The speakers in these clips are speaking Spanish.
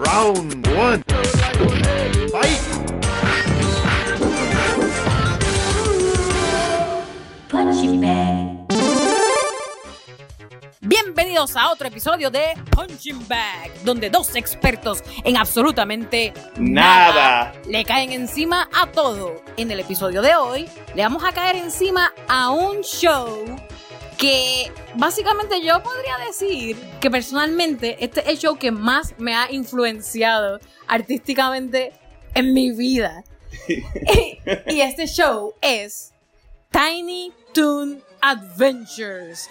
Round one. Fight! Punching bag. Bienvenidos a otro episodio de Punching Bag, donde dos expertos en absolutamente Nada. le caen encima a todo. En el episodio de hoy le vamos a caer encima a un show que básicamente yo podría decir que personalmente este es el show que más me ha influenciado artísticamente en mi vida. y, este show es Tiny Toon Adventures.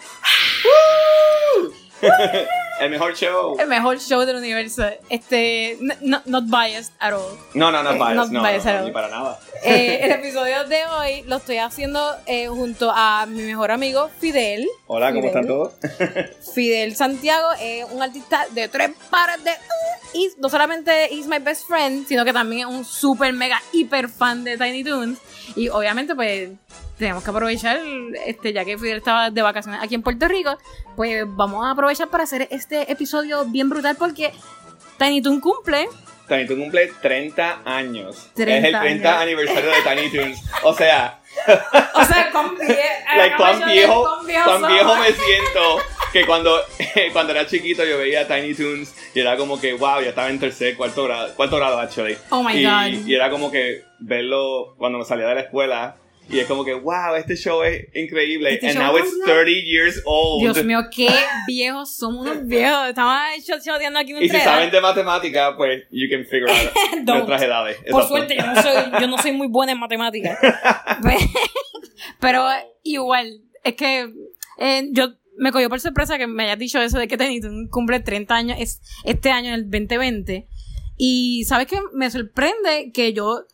El mejor show. El mejor show del universo. Este, no- not biased at all. No, no, no, Eh, bias, not no, biased no, at all. ni para nada. Eh, el episodio de hoy lo estoy haciendo eh, junto a mi mejor amigo Fidel. Hola, ¿cómo Fidel. están todos? Fidel Santiago es un artista de tres pares de... y no solamente is my best friend, sino que también es un super mega hiper fan de Tiny Toons. Y obviamente pues tenemos que aprovechar, este, ya que Fidel estaba de vacaciones aquí en Puerto Rico, pues vamos a aprovechar para hacer este episodio bien brutal porque Tiny Toon cumple Tiny Toon cumple 30 años. 30 es el 30 años. aniversario de Tiny Toons. O sea, O sea, con vie- like, cuán viejo, viejo cuán viejo me siento que cuando, cuando era chiquito yo veía Tiny Toons y era como que, wow, ya estaba en tercer, cuarto grado, cuarto grado, actually. Oh my y, God. y era como que verlo cuando me salía de la escuela y es como que, wow, este show es increíble. Este And show now it's brutal. 30 years old. Dios mío, qué viejos somos unos viejos. Estamos choteando aquí Y entre si saben de matemática, pues you can figure out nuestras edades. Por Exacto. suerte, yo no, soy, yo no soy muy buena en matemáticas. Pero igual, es que eh, yo me cogió por sorpresa que me hayas dicho eso de que Tiny Toon cumple 30 años es, este año, en el 2020. Y sabes que me sorprende que yo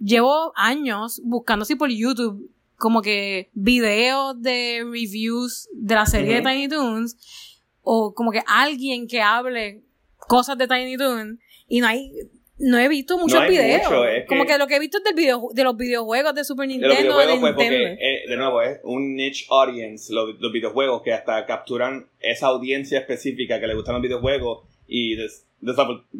llevo años buscando así por YouTube como que videos de reviews de la serie de Tiny Toons o como que alguien que hable cosas de Tiny Toon y no hay no he visto muchos hay videos. mucho, es como que- lo que he visto es del video, de los videojuegos de Super De Nintendo los videojuegos, de pues, porque, eh, de nuevo, es un niche audience, los, los videojuegos, que hasta capturan esa audiencia específica que le gustan los videojuegos y, des- des-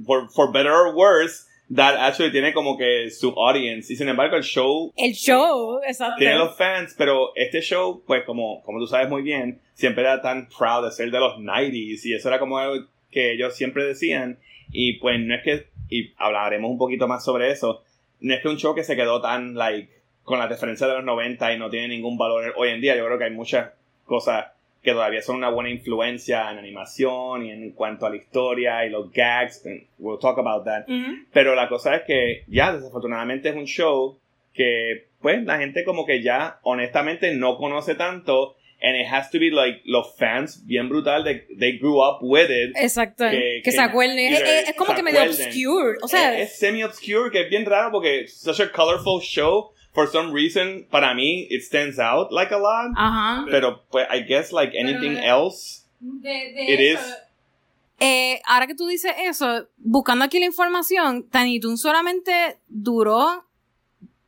for, for better or worse, that actually tiene como que su audience. Y sin embargo, el show el show exacto. tiene los fans, pero este show, pues como, como tú sabes muy bien, siempre era tan proud de ser de los 90s y eso era como algo que ellos siempre decían. Y pues no es que, y hablaremos un poquito más sobre eso, no es que un show que se quedó tan, like, con la referencia de los 90 y no tiene ningún valor hoy en día, yo creo que hay muchas cosas que todavía son una buena influencia en animación y en cuanto a la historia y los gags, and we'll talk about that. Pero la cosa es que ya desafortunadamente es un show que pues la gente como que ya honestamente no conoce tanto and it has to be like los fans bien brutal de they grew up with it. exacto. Que- que, que se acuerden. Es, es- es como que medio obscure. O sea es, semi obscure que es bien raro porque it's such a colorful show for some reason para mí it stands out like a lot. ajá Pero pues I guess like anything Pero- else de, it is Eh, ahora que tú dices eso, buscando aquí la información, Tiny Toon solamente duró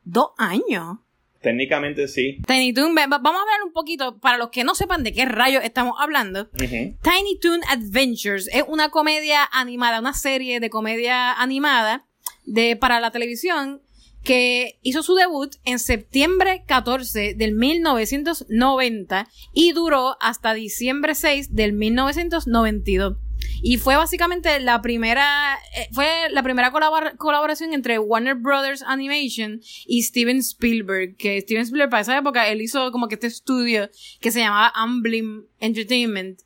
dos años. técnicamente sí. Tiny Toon, vamos a hablar un poquito, para los que no sepan de qué rayos estamos hablando. Tiny Toon Adventures es una comedia animada, una serie de comedia animada de, para la televisión que hizo su debut en septiembre 14 del 1990 y duró hasta diciembre 6 del 1992. Y fue básicamente la primera, eh, fue la primera colabor- colaboración entre Warner Brothers Animation y Steven Spielberg, que Steven Spielberg para esa época él hizo como que este estudio que se llamaba Amblin Entertainment.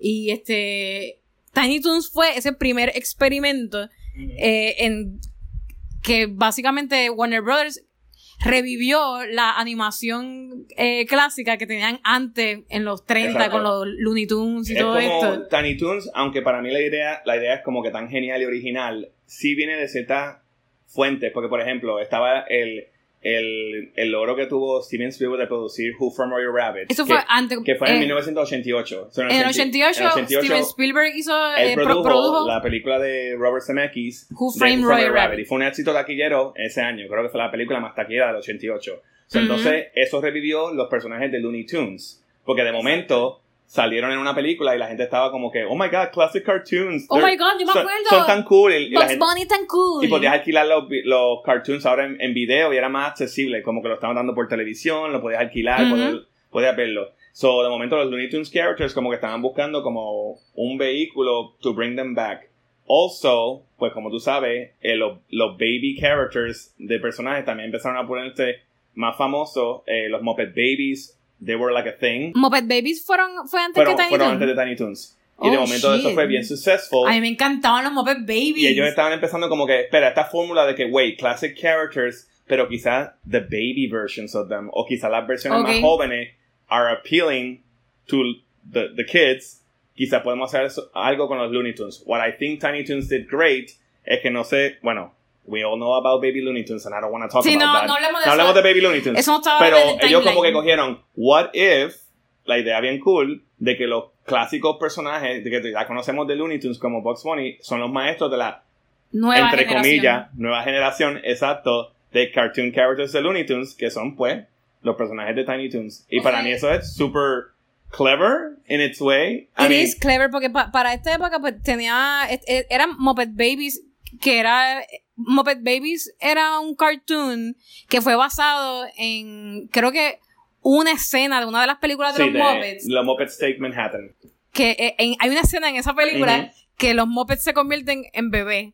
Y este, Tiny Toons fue ese primer experimento eh, en que básicamente Warner Brothers revivió la animación eh, clásica que tenían antes en los 30 Exacto. con los Looney Tunes y Es todo como esto. Tiny Toons, aunque para mí la idea, la idea es como que tan genial y original, sí viene de ciertas fuentes, porque por ejemplo, estaba el, el, el logro que tuvo Steven Spielberg de producir Who Framed Roger Rabbit. Eso que, fue antes. que fue en eh, 1988. So, en el 88, en el 88, Steven Spielberg hizo, él eh, pro- produjo, produjo la película de Robert Zemeckis Who Framed Roger Rabbit. y fue un éxito taquillero ese año creo que fue la película más taquillera del 88 So, Ujú. entonces eso revivió los personajes de Looney Tunes porque de momento salieron en una película y la gente estaba como que, oh my god, classic cartoons. Oh my God, yo me son, acuerdo. Son tan cool. Y, Bugs gente- Bunny tan cool. y podías alquilar los, los cartoons ahora en, en video y era más accesible, como que lo estaban dando por televisión, lo podías alquilar, Ujú. podías, podías verlo. So, de momento los Looney Tunes characters como que estaban buscando como un vehículo to bring them back. Also, pues como tú sabes, eh, los, los baby characters de personajes también empezaron a ponerse más famosos. Eh, los Muppet Babies, they were like a thing. Muppet Babies fueron, fue antes Fueron, que Tiny fueron Toons. antes de Tiny Toons. Y de Oh, momento eso fue bien successful. A mí me encantaban los Muppet Babies. Y ellos estaban empezando como que, espera, esta fórmula de que, wait, classic characters, pero quizás the baby versions of them, o quizás las versiones más jóvenes are appealing to the, the kids. Quizás podemos hacer eso- algo con los Looney Tunes. What I think Tiny Toons did great es que no sé, bueno, we all know about Baby Looney Tunes and I don't want to talk Sí, about no, that. no hablemos de No hablemos de Baby Looney Tunes. Eso no estaba pero en el ellos como que cogieron, what if, la idea bien cool, de que los clásicos personajes de que ya conocemos de Looney Tunes como Bugs Bunny son los maestros de la Nueva entre generación. comillas, nueva generación, exacto, de cartoon characters de Looney Tunes, que son, pues, los personajes de Tiny Toons. Y para mí eso es super clever in its way. I It mean, is clever porque pa- para esta época pues tenía et- et- eran Muppet Babies que era Muppet Babies era un cartoon que fue basado en creo que una escena de una de las películas de sí, los de Muppets. Los Muppets Take Manhattan. que eh, en- hay una escena en esa película que los Muppets se convierten en bebés.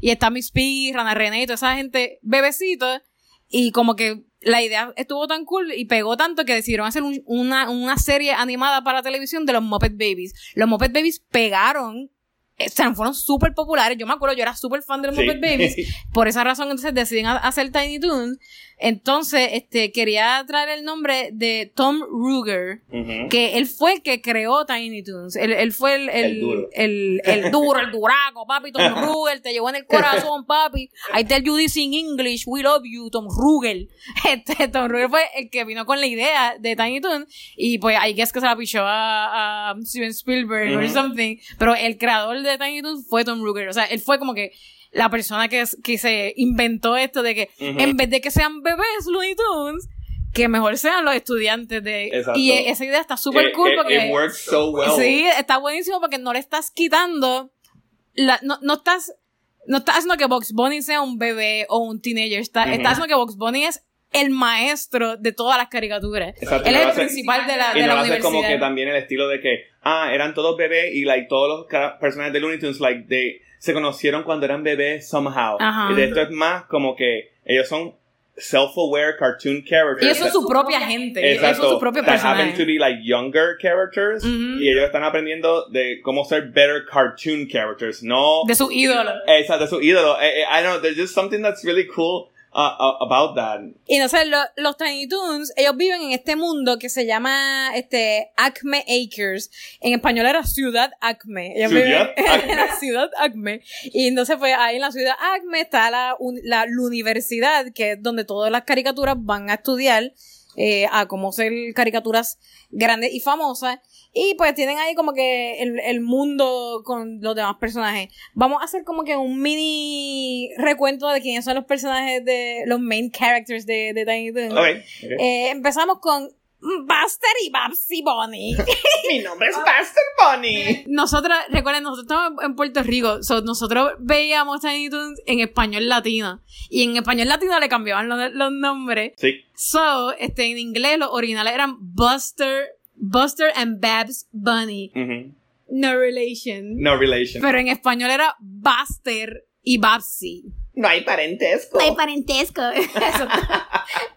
Y está Miss Piggy, Rana René y toda esa gente bebecitos y como que la idea estuvo tan cool y pegó tanto que decidieron hacer un- una, una serie animada para televisión de los Muppet Babies. Los Muppet Babies pegaron, o sea, fueron súper populares. Yo me acuerdo, yo era súper fan de los Sí. Muppet Babies. Por esa razón, entonces deciden ha- hacer Tiny Toons. Entonces, este, quería traer el nombre de Tom Ruger, que él fue el que creó Tiny Toons. Él, él fue el, el, El duro. el, el duro, el duraco, papi. Tom Ruger te llevó en el corazón, papi. I tell you this in English. We love you, Tom Ruger. Este, Tom Ruger fue el que vino con la idea de Tiny Toons. Y pues, I guess que se la pichó a, a Steven Spielberg or Ujú. something. Pero el creador de Tiny Toons fue Tom Ruger. O sea, él fue como que la persona que, que se inventó esto de que en vez de que sean bebés Looney Tunes, que mejor sean los estudiantes de... Exacto. Y eh, esa idea está súper It- cool it- porque... it works so well. Sí, está buenísimo porque no le estás quitando... La, no, no estás... No estás haciendo que Box Bunny sea un bebé o un teenager. Está, estás haciendo que Box Bunny es el maestro de todas las caricaturas. Exacto, Él es el principal de la, Y de no la universidad. como que también el estilo de que, ah, eran todos bebés y like todos los personajes de Looney Tunes, like, they, se conocieron cuando eran bebés somehow. Ajá. Y de esto es más como que ellos son self-aware cartoon characters. Ellos son su propia gente. Exacto. son su propio that happen personaje. to be like younger characters Ujú. y ellos están aprendiendo de cómo ser better cartoon characters, no De su ídolo. exacto, de su ídolo. I, I I don't know, there's just something that's really cool uh, uh, about that. Y entonces lo- los Tiny Toons, ellos viven en este mundo que se llama este Acme Acres. En español era Ciudad Acme. Ellos Ciudad viven Acme. en la Ciudad Acme. Y entonces pues ahí en la Ciudad Acme está la, un- la, la universidad, que es donde todas las caricaturas van a estudiar eh, a cómo ser caricaturas grandes y famosas. Y pues tienen ahí como que el, el mundo con los demás personajes. Vamos a hacer como que un mini recuento de quiénes son los personajes de los main characters de, de Tiny. Okay. okay. Eh, empezamos con Buster y Babsy Bunny. Mi nombre es Buster Bunny. nosotros, recuerden, nosotros estamos en Puerto Rico, so, nosotros veíamos Tiny Toons en español latino. Y en español latino le cambiaban los, los nombres. Sí. So, este, en inglés los originales eran Buster, Buster and Babs Bunny. No relation. No relation. Pero en español era Buster y Babsy. No hay parentesco. No hay parentesco. Eso.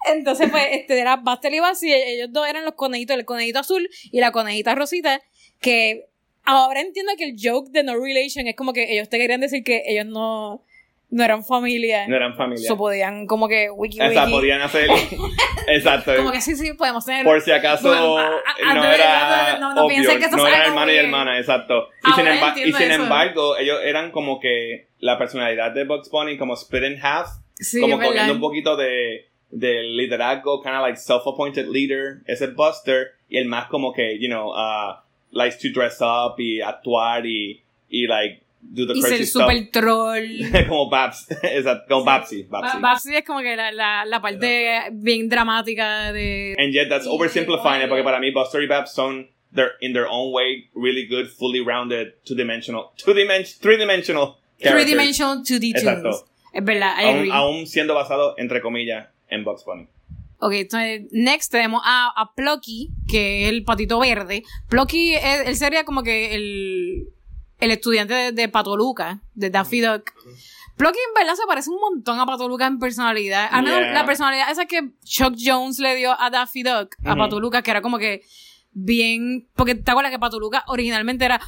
Entonces, pues, este era Buster y Babsy. Ellos dos eran los conejitos, el conejito azul y la conejita rosita. Que ahora entiendo que el joke de no relation es como que ellos te querían decir que ellos no, no eran familia. No eran familia. So podían como que wiki wiki. podían hacer. Exacto. Como que sí, sí, podemos tener. Por si acaso Bueno, a- a- no de- era no- no obvio, piensen que esto no era hermano y hermana, exacto. Y sin, Ahora emba- y sin embargo, ellos eran como que la personalidad de Bugs Bunny como split in half, Sí, como es verdad. cogiendo un poquito de del liderazgo, kind of like self-appointed leader, ese Buster, y el más como que, you know, uh, likes to dress up y actuar y, y like do the Y ser super troll. como Babs, exacto, como Babsy, Babsy. Ba- Babsy es como que la, la, la parte bien dramática de. And yet that's oversimplifying it, porque para mí Buster y Babs son they're in their own way really good, fully rounded, two dimensional, two dimension, three dimensional, Three Dimensional 2D Tunes. Exacto. Es verdad, aún, agree. aún siendo basado entre comillas en Bugs Bunny. Ok, entonces, next tenemos a, a Plucky, que es el patito verde. Plucky, es- él sería como que el, el estudiante de, de Patoluca, de Daffy Duck. Plucky en verdad se parece un montón a Patoluca en personalidad. Al menos Yeah. la personalidad esa que Chuck Jones le dio a Daffy Duck, a. Patoluca, que era como que bien... Porque te acuerdas que Patoluca originalmente era...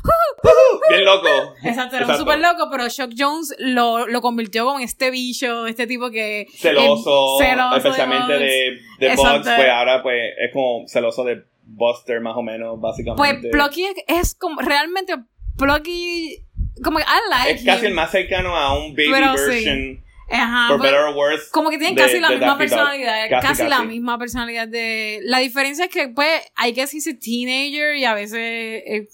Bien loco. Exacto, era súper loco, pero Chuck Jones lo, lo convirtió como en este bicho, este tipo que... Celoso, eh, celoso especialmente de, de. Bugs, pues ahora pues es como celoso de Buster más o menos, Pues básicamente. Plucky es, es como, realmente, Plucky, como que I like es casi him. el más cercano a un baby Pero sí. version, Ajá, for better or worse. como que tienen de- casi la misma personalidad, casi, Casi, la casi. misma personalidad de... La diferencia es que, pues, hay que decirse teenager y a veces, eh,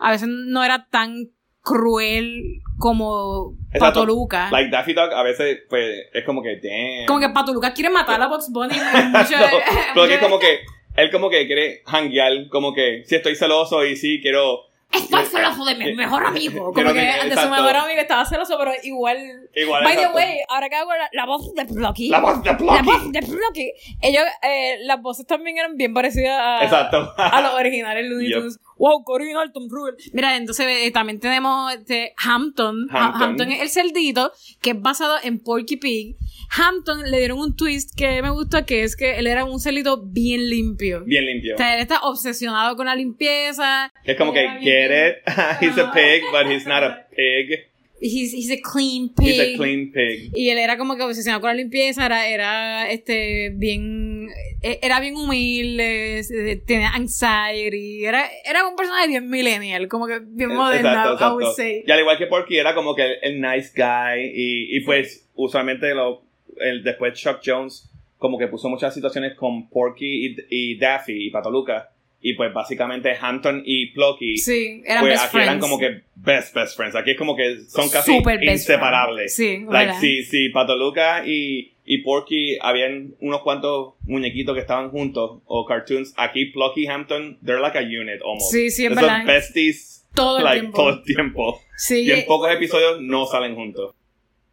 a veces no era tan cruel como Exacto. Patoluca. Like Daffy Duck a veces pues es como que damn. como que Patoluca quiere matar a Bugs Bunny mucho- No, pero que es como que él como que quiere hanguear, como que si estoy celoso y sí quiero Estoy celoso de mi mejor amigo. Como que que- de su mejor amigo estaba celoso, pero igual. igual By the way, ahora que hago la, la voz de Plucky. la voz de La Plucky. voz de Plucky. Ellos, eh, las voces también eran bien parecidas a, Exacto. a los originales Looney Yep. Wow, Cory Tom Rubel. Mira, entonces eh, también tenemos este, Hampton. Ha- Hampton. Hampton es el cerdito que es basado en Porky Pig. Hampton le dieron un twist que me gusta, que es que él era un cerdito bien limpio. Bien limpio. O sea, él está obsesionado con la limpieza. Es como que get it. he's a pig, but he's not a pig. He's, he's a clean pig. He's a clean pig. Y él era como que obsesionado con la limpieza, era, era este bien eh, era bien humilde, tenía anxiety, era, era un personaje bien millennial, como que bien moderno, Exacto, I would exacto. say. Y al igual que Porky era como que el, el nice guy y, y pues usualmente lo, el, después Chuck Jones como que puso muchas situaciones con Porky y, y Daffy y Patoluca y pues básicamente Hampton y Plucky Sí, eran pues best aquí friends. eran como que best best friends aquí es como que son casi Super inseparables. Sí, like si, si Patoluca y, y Porky habían unos cuantos muñequitos que estaban juntos o cartoons aquí Plucky y Hampton they're like a unit almost Sí, sí, es Esos verdad. besties Todo el like, tiempo. todo el tiempo. Sí, Y en pocos episodios no salen juntos.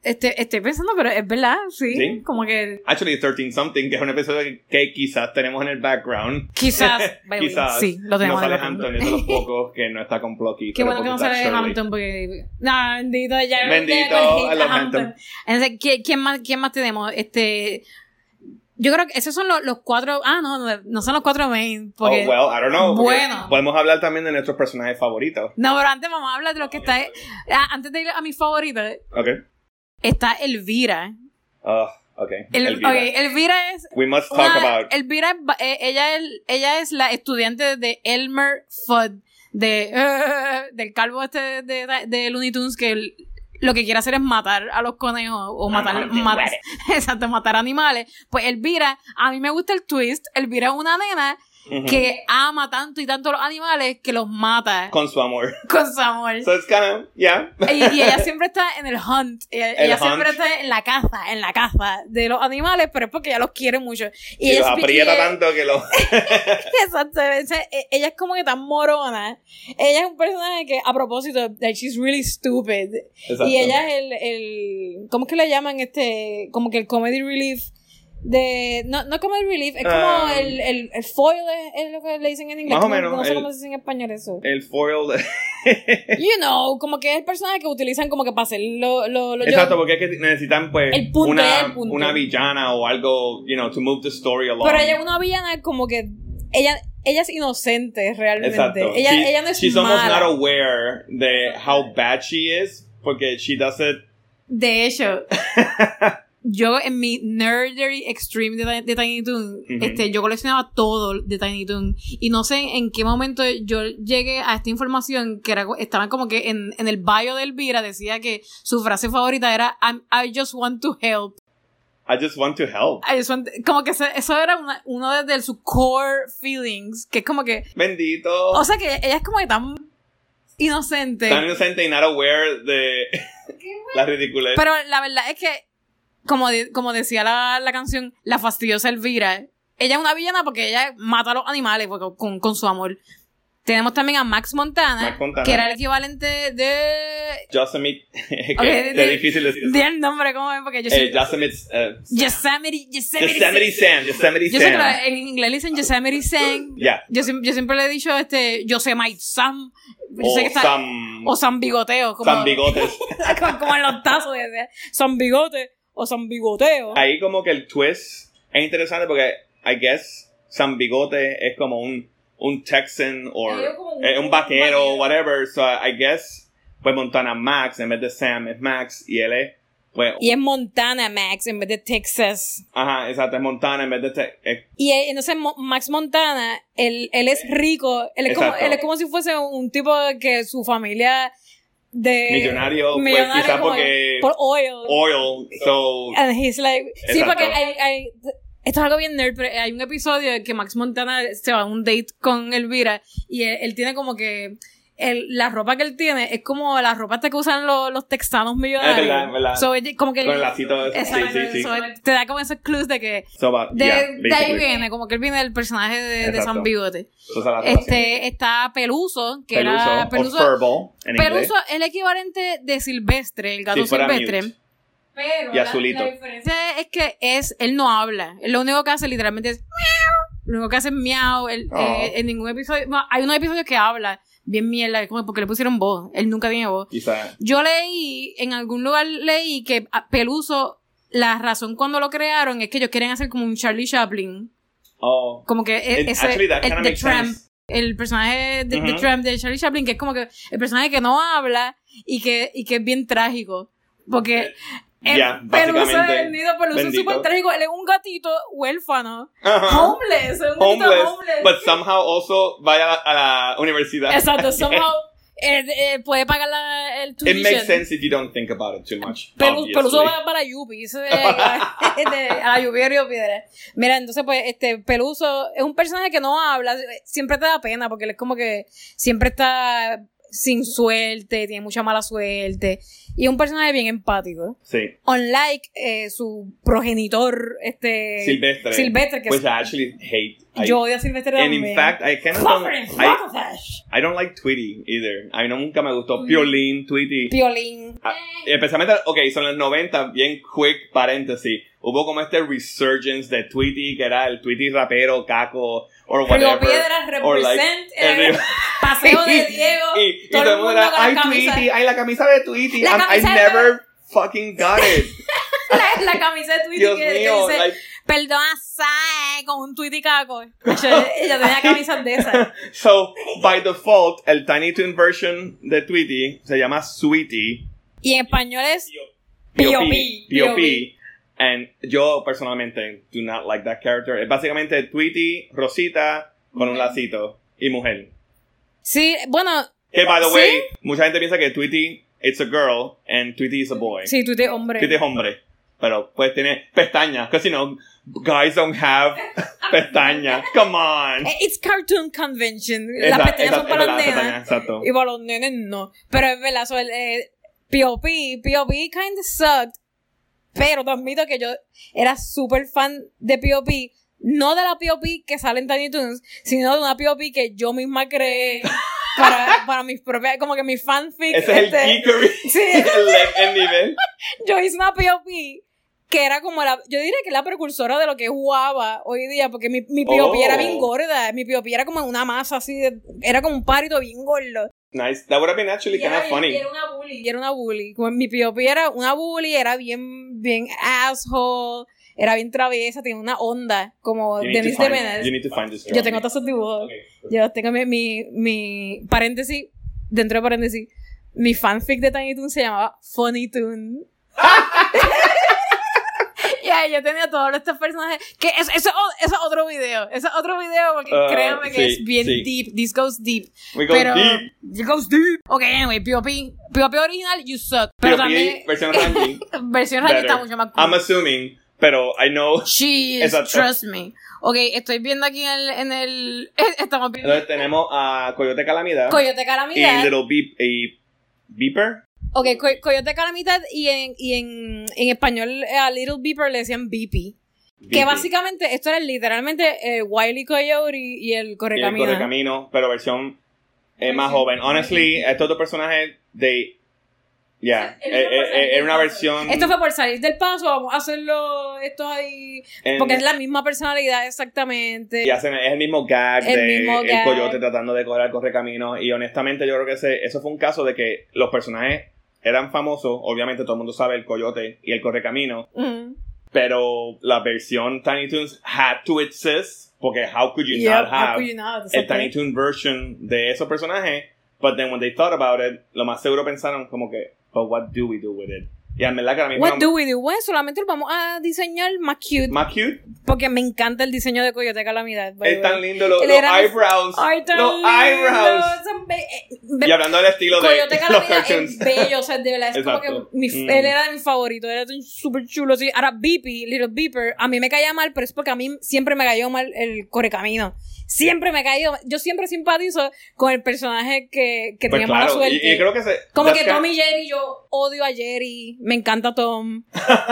Este, estoy pensando, pero es verdad, sí, Sí. como que Actually, 13 Something, que es un episodio que, quizás tenemos en el background. quizás, by the way, quizás sí, lo tenemos no sale. Hampton, es de los pocos que no está con Plucky. Qué bueno que no sale Shirley. Hampton porque. No, bendito, ya. Bendito, ya a Hampton. Entonces, ¿quién, quién más, ¿quién más tenemos? Este. Yo creo que esos son los, los cuatro. Ah, no, no, son los cuatro main. Porque, Oh, well, I don't know. Bueno. Podemos hablar también de nuestros personajes favoritos. No, pero antes vamos a hablar de los que está. ah, antes de ir a mi favorito, Ok. Está Elvira. Oh, ok. El, Elvira. ok, Elvira es. We must talk una- about. Elvira, es ba- eh, ella, es, ella es la estudiante de Elmer Fudd, de, del calvo este de, de, de Looney Tunes, que lo que quiere hacer es matar a los conejos o matar, matar, exacto, matar animales. Pues Elvira, a mí me gusta el twist. Elvira es una nena Que ama tanto y tanto a los animales que los mata Con su amor. con su amor. So it's kind of, yeah. Y, y ella siempre está en el hunt. Ella, El ella siempre está en la caza, en la caza de los animales, pero es porque ella los quiere mucho. Y, Y los aprieta y- tanto que lo. Exacto. ella es como que tan morona. Ella es un personaje que, a propósito, that she's really stupid. Exacto. Y ella es el, el. ¿Cómo es que le llaman este? Como que el comedy relief. De, no, no comedy relief, es como Ah. el, el, el foil, es, es lo que le dicen en inglés. Más o ¿Cómo- menos, No sé el- cómo se dice en español eso. El foil. de- You know, como que es el personaje que utilizan como que para hacer lo, lo, lo yo- Exacto, porque es que necesitan pues El punto, una, el punto. una villana o algo, you know, to move the story along. Pero ella es una villana como que ella, ella es inocente realmente. Exacto. Ella, She- ella no es she's almost mala. not aware de how bad she is porque she does it. De hecho, yo en mi nerdery extreme de, de Tiny Toon, este, yo coleccionaba todo de Tiny Toon. Y no sé en qué momento yo llegué a esta información que era, estaban como que en, en el bio de Elvira decía que su frase favorita era I'm- I just want to help. I just want to help. I just want- como que eso era una- uno de, de sus core feelings, que es como que, Bendito. o sea que ella es como que tan inocente. Tan inocente y not aware de la ridiculez. Pero la verdad es que, como, de- como decía la, la canción, la fastidiosa Elvira, ella es una villana porque ella mata a los animales porque- con, con su amor. Tenemos también a Max Montana, Max Montana. que era el equivalente de... Yosemite, que Ok, es de- difícil decir. Di el nombre, ¿cómo es? Porque yo Eh, siempre... Yosemite, eh, Yosemite, Yosemite, Yosemite Sam, Yosemite Yo Sam. en inglés le dicen Yosemite Sam. Ya. Yo, yo siempre le he dicho este Yosemite Sam. Yo O sé que está- Sam, o San Bigoteo. Como, Sam Bigotes. como, en los tazos. de- San Bigote o San Bigoteo. Ahí como que el twist es interesante porque I guess Sam Bigote es como un, un Texan o como un- vaquero o whatever. So I guess pues Montana Max en vez de Sam es Max y él es pues Y es Montana Max en vez de Texas. ajá, exacto, es Montana en vez de Te- es- Y eh, entonces Max Montana, él, él es rico. Él es, como, él es como si fuese un tipo que su familia de... Millonario, pues, quizá porque- Por oil. oil. So And he's like, sí, porque hay, hay- esto es algo bien nerd, pero hay un episodio en que Max Montana se va a un date con Elvira y él, él tiene como que el- la ropa que él tiene es como la ropa hasta que usan los, los texanos millonarios. Es verdad, es verdad. So, como que con el lacito sí, Exacto, sí, sí. so, te da como esos clues de que So, but, de, yeah, de ahí viene, como que él viene del personaje de, de. San Bigote. La. Este, está Peluso, que Peluso, era o Peluso. Furball en inglés. Peluso es el equivalente de Silvestre, el gato Si silvestre. mute. Pero Y la- azulito. La, diferencia es que es, él no habla. Él lo único que hace literalmente es. Lo único que hace es miau. Él, Oh. eh, en ningún episodio. no, hay unos episodios que habla bien mierda, como porque le pusieron voz. Él nunca tiene voz. Yo leí, en algún lugar leí que a Peluso, la razón cuando lo crearon es que ellos quieren hacer como un Charlie Chaplin. Oh. Como que e- It- ese. actually, that el, The Tramp. El personaje de, Ujú. Tramp de Charlie Chaplin, que es como que el personaje que no habla y que, y que es bien trágico. Porque Ya, Peluso básicamente, el nido Peluso es súper trágico. Él es un gatito huérfano. Homeless. Es un gatito homeless, homeless. but somehow also vaya a la universidad. Exacto, somehow eh, eh, puede pagar la, el It tuition. makes sense if you don't think about it too much. Pelu- obviously. Peluso va para la Yupi, eso es, de- a la Yupi de Río Piedra. Mira, entonces pues este Peluso es un personaje que no habla, siempre te da pena porque él es como que siempre está sin suerte, tiene mucha mala suerte y es un personaje bien empático. Sí. Unlike eh, su progenitor este Silvestre. Silvestre que Which es, I actually hate. I- yo odio a Silvestre and también. in fact, I kind of don't, I, I don't like Tweety either. A mí no, nunca me gustó Mm. Piolín, Tweety. Piolín. Ah, especialmente, ok, son los 90, bien quick paréntesis. Hubo como este resurgence de Tweety, que era el Tweety rapero, caco, or Río whatever. Piedras or like- represent el Río- paseo de Diego. y, y todo el mundo era, ay, camisa- Tweety, ay, la camisa de Tweety. La I'm- I camisa de- never fucking got it. la, la camisa de Tweety Dios que, que mío, dice like, perdona Sae con un Tweety caco ella, ella tenía camisas de esas so, by default, el Tiny Toon version de Tweety se llama Sweetie. y en español es P.O.P. P.O.P. And yo personalmente do not like that character. Es básicamente Tweety, Rosita, con un lacito y mujer. Sí bueno Que by the ¿Sí? way, mucha gente piensa que Tweety it's a girl and Tweety is a boy. sí Tweety hombre Tweety es hombre. Pero pues tiene pestañas. Because you know, guys don't have pestañas. Come on. Eh, it's cartoon convention las pestañas esa- son para es verdad, nenas Exacto. y para los nenes no pero es verdad so, el, eh, P.O.P. P.O.P. kind of sucked pero te admito que yo era súper fan de P.O.P. no de la P.O.P. que sale en Tiny Toons sino de una P.O.P. que yo misma creé para, para mis propias como que mi fanfic Ese es el este, geekery. Sí. el, el nivel. yo hice una P.O.P. que era como la, yo diría que es la precursora de lo que es guava hoy día, porque mi, mi P.O.P. Oh. era bien gorda, mi P.O.P. era como una masa así, de- era como un parito bien gordo. Nice. That would have been actually kind of funny. y era una bully. Y era una bully. Como mi P.O.P. era una bully, era bien, bien asshole, era bien traviesa, tenía una onda, como Denise de this Yo tengo todos esos dibujos. Okay. Yo tengo mi, mi, mi paréntesis, dentro de paréntesis, mi fanfic de Tiny Toon se llamaba Funny Toon. Y ahí yo tenía todos estos personajes. Que eso, eso, es otro video. Eso es otro video porque Ah, créanme que sí, es bien sí. deep. This goes deep. We go pero. deep. It goes deep. Ok, anyway, P.O.P. P.O.P. original, you suck. Pero P.O.P. también. versión ranking. versión ranking está mucho más cool. I'm assuming, pero I know. She is, trust me. Ok, estoy viendo aquí en el. En el estamos viendo. Entonces tenemos a Coyote Calamidad Coyote y Calamidad. Little Beep y Beeper. Ok, Co- Coyote Calamidad y en, y en, en español eh, a Little Beeper le decían Beepy. Que básicamente esto era literalmente el Wiley Coyote y el Y el Correcamino. Correcamino, pero versión Es más joven. Honestly, estos dos personajes, they. Yeah, Él eh, eh, eh, era una versión. Esto fue por salir del paso, vamos a hacerlo esto ahí. en- Porque es la misma personalidad exactamente. y hacen, es el mismo gag El de mismo el gag. coyote tratando de correr al correcamino. Y honestamente, yo creo que ese, eso fue un caso de que los personajes eran famosos. Obviamente, todo el mundo sabe el coyote y el correcamino. Ujú. Pero la versión Tiny Toons had to exist. Porque, how could you Yep, not have you not? el. Tiny Toon version de esos personajes? But then when they thought about it, lo más seguro pensaron como que, but what do we do with it? Y en verdad que ahora mismo. What do we do? Bueno, solamente lo vamos a diseñar más cute. Más cute. Porque me encanta el diseño de Coyote Calamidad. by the Es tan lindo los, Él los era- eyebrows. Ay, tan los lindo, eyebrows. son be- eh, be- Y hablando del estilo de Coyote los Calamidad cartoons. es bello, o sea, de verdad, es como Exacto. que mi, Mm. él era mi favorito, era súper chulo. Ahora, Beepy, Little Beeper, a mí me caía mal, pero es porque a mí siempre me cayó mal el correcamino. Siempre me cayó, yo siempre simpatizo con el personaje que, que Pues tenía mala claro, suerte. y, y creo que se. Como que Tom y Jerry, yo odio a Jerry, me encanta Tom.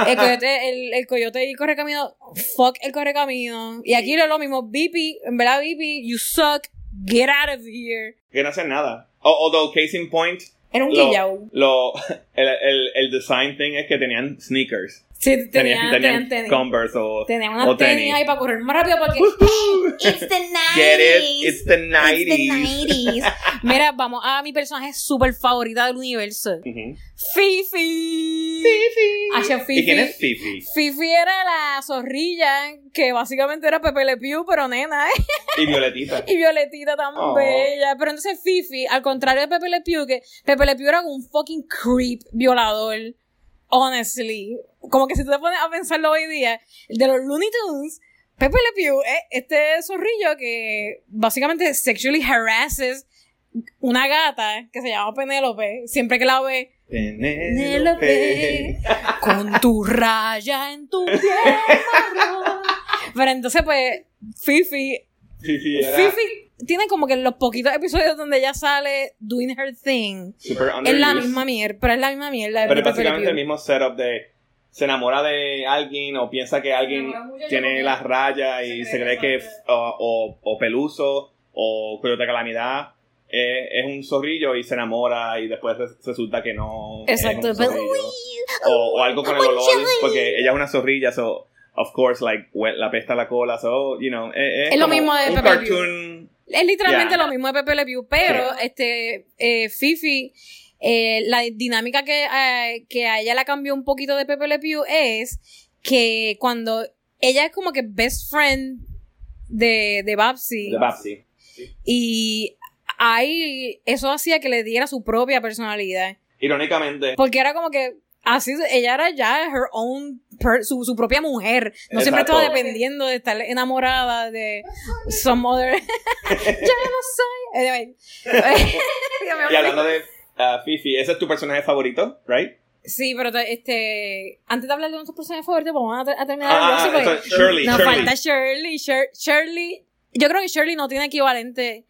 El coyote, el, el coyote y el correcamino, fuck el correcamino. Y aquí es lo mismo, Beepy, en verdad Beepy, you suck, get out of here. Que no hacen nada. Although, case in point, Era un lo, lo, el, el, el design thing es que tenían sneakers. Sí, Tenían, tenían, tenían. Converse o, Tenían o unas tenis tenis. ahí para correr más rápido porque It's the 90s. Get it? It's the It's 90s. the 90s. Mira, vamos a mi personaje súper favorita del universo. Fifi. Fifi. Hacia Fifi. ¿Y quién es Fifi? Fifi era la zorrilla que básicamente era Pepe Le Pew, pero nena, ¿eh? Y Violetita. Y Violetita tan Oh. bella. Pero entonces Fifi, al contrario de Pepe Le Pew, que Pepe Le Pew era un fucking creep violador. Honestly. Como que si tú te pones a pensarlo hoy día, de los Looney Tunes, Pepe Le Pew es este zorrillo que básicamente sexually harasses una gata que se llama Penélope. Siempre que la ve, Penélope. con tu raya en tu piel marrón. Pero entonces, pues, Fifi Fifi era Fifi tiene como que los poquitos episodios donde ella sale doing her thing. super Es la misma mierda, pero es la misma mierda. de Pero es básicamente el mismo setup de se enamora de alguien o piensa que alguien tiene las rayas y se se cree que o, o, o Peluso o Coyote Calamidad eh, es un zorrillo y se enamora y después res- resulta que no Exacto, es un pero- o, o algo con el olor porque ella es una zorrilla so of course like la pesta la cola so you know eh, Es lo como mismo de un Pepe cartoon Es literalmente lo mismo de Pepe Le Pew, pero este eh, Fifi, eh, la dinámica que, eh, que a ella la cambió un poquito de Pepe Le Pew es que cuando ella es como que best friend de, de Babsy de Babsy y ahí eso hacía que le diera su propia personalidad. irónicamente. Porque era como que así, ella era ya her own, per- su, su propia mujer. No siempre estaba dependiendo de estar enamorada de some other. Yo no soy. Y hablando de uh, Fifi ese es tu personaje favorito right Sí, pero te- este, antes de hablar de nuestros personajes favoritos, vamos a, te- a terminar Ah, el ah, entonces, Shirley, Nos Shirley. falta Shirley. Shir- Shirley. Yo creo que Shirley no tiene equivalente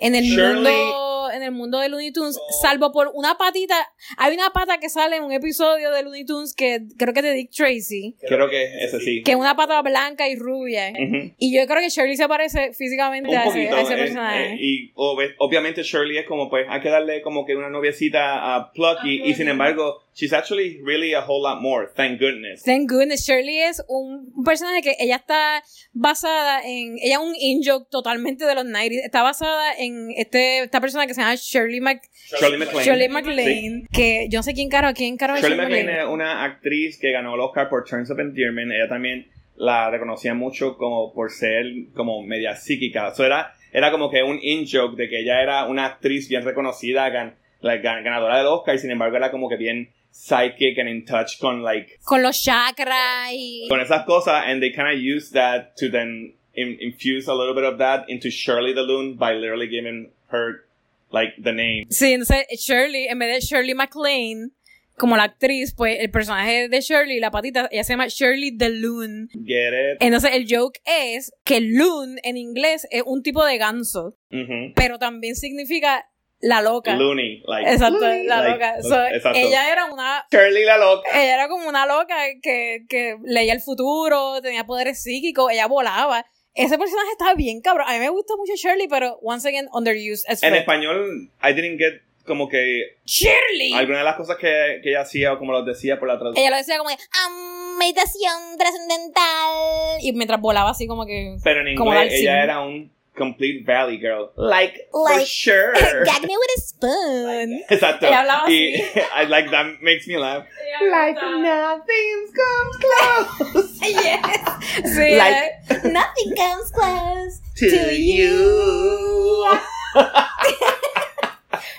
en el Shirley- mundo en el mundo de Looney Tunes, salvo por una patita. Hay una pata que sale en un episodio de Looney Tunes que creo que es de Dick Tracy, creo que ese sí que es una pata blanca y rubia. Y yo creo que Shirley se parece físicamente a ese, a ese eh, personaje. eh, y ob- obviamente Shirley es como pues hay que darle como que una noviecita a Plucky y sin embargo she's actually really a whole lot more thank goodness. Thank goodness, Shirley es un, personaje que ella está basada en, ella es un in-joke totalmente de los 90 está basada en este, esta persona que se llama Shirley, Mac, Shirley MacLaine. Shirley MacLaine, que yo no sé quién caro, quién caro es Shirley Shirley MacLaine es una actriz que ganó el Oscar por Terms of Endearment. Ella también la reconocía mucho como por ser como media psíquica. So era, era como que un in-joke de que ella era una actriz bien reconocida gan- gan- ganadora del Oscar y sin embargo era como que bien psychic and in touch con like con los chakras y con esas cosas and they kind of use that to then in- infuse a little bit of that into Shirley the Loon by literally giving her like the name sí, entonces Shirley, en vez de Shirley MacLaine como la actriz, pues el personaje de Shirley, la patita, ella se llama Shirley the Loon. get it Entonces el joke es que loon en inglés es un tipo de ganso, Ujú. pero también significa la loca. Looney like Exacto, Looney, la like, loca. So, exacto. ella era una Shirley la loca ella era como una loca que, que leía el futuro, tenía poderes psíquicos, ella volaba. ese personaje estaba bien cabrón. A mí me gusta mucho Shirley, pero once again, underused as En español, I didn't get como que Shirley. algunas de las cosas que, que ella hacía o como los decía por la traducción. Ella lo decía como, "Ah, meditación trascendental. Y mientras volaba así como que... Pero en como inglés Dalsim. ella era un complete valley girl. Like, for Like, sure. Gag me with a spoon. Exacto. Y. I like that makes me laugh. Like nothing comes close Yes. Sí, Like- eh. Nothing comes close to to you.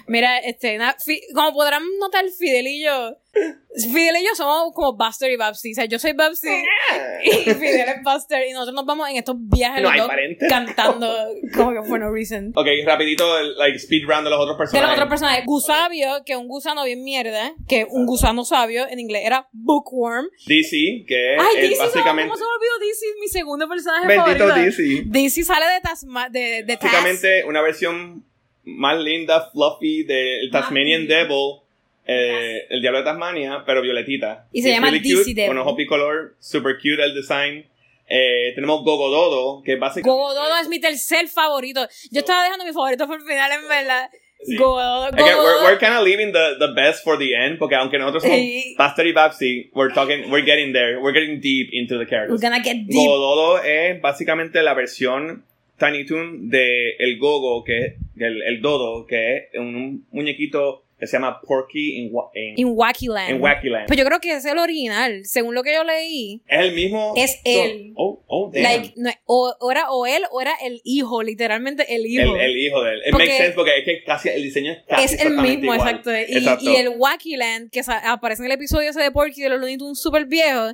Mira, este, na- Fi- como podrán notar, Fidel y yo, Fidel y yo somos como Buster y Babsy. O sea, yo soy Babsy y Fidel es Buster. Y nosotros nos vamos en estos viajes No los dos cantando como que for no reason. Ok, rapidito, el, like, speed round de los otros De personajes. los otros personajes, Gusabio, que es un gusano bien mierda, que un gusano sabio, en inglés era Bookworm. DC, que es Ay, el- DC, ¿sabes básicamente... ¿cómo se me olvidó DC? Mi segundo personaje Bendito favorito. DC. DC sale de Tasma, de, de. Básicamente una versión más linda, fluffy del Tasmanian Devil, eh, el diablo de Tasmania, pero violetita. Y se llama really DC cute. Con ojos bicolor, super cute el design. Eh, tenemos Gogododo, que es básicamente... Gogododo es mi tercer favorito. Yo estaba dejando mi favorito por el final, en verdad. Sí. Gogododo. Que we're, we're kind of leaving the, the best for the end, porque aunque nosotros somos Sí. Buster y Babsy, we're talking, we're getting there, we're getting deep into the characters. We're gonna get deep. Gogododo es básicamente la versión Tiny Toon de el Gogo, que es el, el Dodo, que es un, un muñequito que se llama Porky in, in, In Wacky Land. en Wacky Land. Pues yo creo que es el original. Según lo que yo leí, es el mismo. Es él. Oh, oh, damn. like, no, o, o era o él o era el hijo, literalmente el hijo. el, el hijo de él. It Porque- makes sense porque es que casi el diseño es casi es el mismo, igual. exacto. Y, Exacto. y el Wacky Land, que aparece en el episodio ese de Porky de los Looney Tunes super viejo,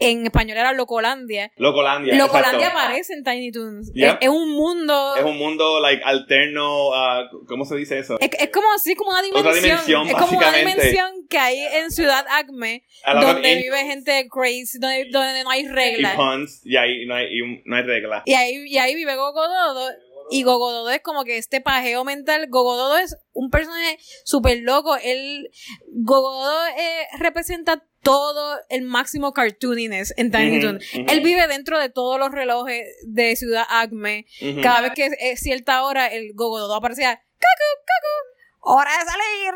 en español era Locolandia. Locolandia. Locolandia exacto. aparece en Tiny Toons. Yep. Es, es un mundo. Es un mundo like alterno, ah, ¿cómo se dice eso? Es, es como así, como una dimensión. Otra dimensión, es como una dimensión que hay en Ciudad Acme, donde vive gente crazy, donde, donde no hay y reglas. puns, y ahí no hay, y no hay regla. Y ahí, y ahí vive Gogododo. Y Gogododo es como que este pajeo mental. Gogododo es un personaje súper loco. Él, Gogododo eh, representa todo el máximo cartooniness en Tiny Toons. ujú. Él vive dentro de todos los relojes de Ciudad Acme. Cada vez que es, es cierta hora, el Gogododo aparecía, ¡Caco, caco! ¡Hora de salir!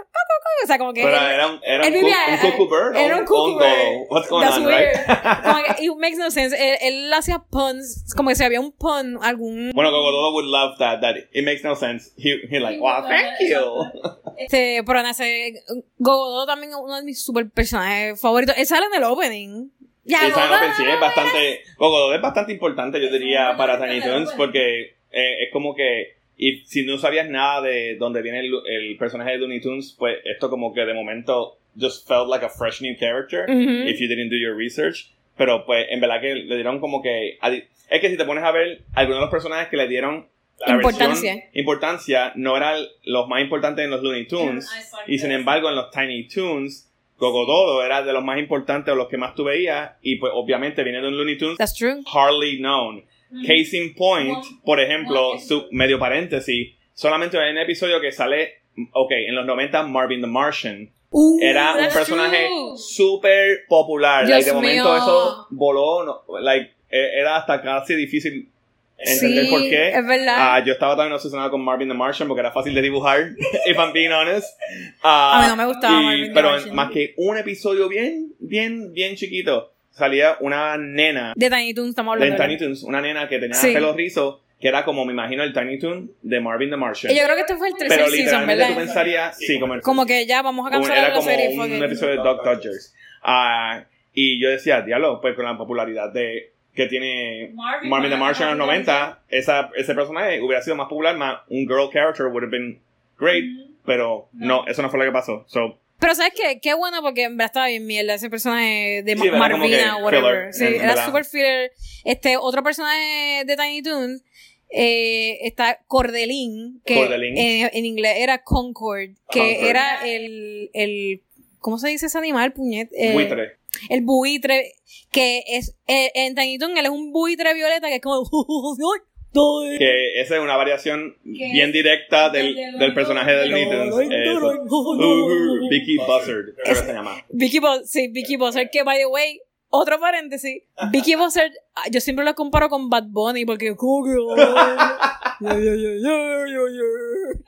O sea, como que... Pero él- era un, era él vivía- un cuckoo bird. era un cuckoo bird. What's going That's on, weird. right? Como que, it makes no sense. Él, él hacía puns, como que si había un pun, algún... Bueno, Gogododo would love that. That it makes no sense. He, he like, wow, thank you. Este, pero no sé, Gogododo también es uno de mis super personajes favoritos. Él sale en el opening. Ya, Y Simon Gogododo. Open sí es bastante. Gogododo es bastante importante, yo diría, para Tiny Toons, porque eh, es como que. Y si no sabías nada de dónde viene el, el personaje de Looney Tunes, pues esto como que de momento just felt like a fresh new character if you didn't do your research. Pero pues en verdad que le dieron como que. Es que si te pones a ver algunos de los personajes que le dieron la Importancia. versión- importancia no eran los más importantes en los Looney Tunes. Y sin embargo, en los Tiny Toons, Gogododo era de los más importantes o los que más tú veías. Y pues obviamente viene de un Looney Tunes That's true. hardly known. Case in point, por ejemplo, su medio paréntesis, solamente hay un episodio que sale, ok, en los 90 Marvin the Martian. Uh, Era un personaje súper popular. Like, de momento mío. eso voló, no, like, e- era hasta casi difícil entender Sí, por qué. es verdad. Ah, yo estaba también obsesionado con Marvin the Martian porque era fácil de dibujar, if I'm being honest. Ah, A mí no me gustaba y- Marvin the Pero Martian. más que un episodio bien, bien, bien chiquito, salía una nena De Tiny Toons estamos de hablando. Tiny Toons, una nena que tenía Sí. pelo rizo, que era como me imagino el Tiny Toon de Marvin the Martian. Y yo creo que este fue el tercer Pero season, literalmente tú ¿verdad? pensarías, sí, como, Como que ya vamos a cancelar era la como serie. un episodio de Dog Dodgers. Ah, y yo decía, diablo, pues con la popularidad de que tiene Marvin, the Martian en los 90, esa, ese personaje hubiera sido más popular, más un girl character would have been great, pero no, eso no fue lo que pasó. So, Pero ¿sabes qué? Qué bueno porque en verdad estaba bien mierda ese personaje de Sí, Marvina o whatever. filler, sí, era verdad. super filler. Este, otro personaje de Tiny Toons eh, está Cordelín, que Cordelín. En, en inglés era Concord, que Concord. era el, el ¿cómo se dice ese animal, puñet? Eh, buitre. el buitre, que es, eh, en Tiny Toons él es un buitre violeta que es como... Que esa es una variación bien directa del, del personaje de Looney Tunes. Vicky Buzzard, creo que se llama. Vicky Bo sí, Vicky Buzzer, que by the way, otro paréntesis, Vicky Buzzard, ah, yo siempre lo comparo con Bad Bunny porque como que... Yeah, yeah, yeah, yeah, yeah, yeah.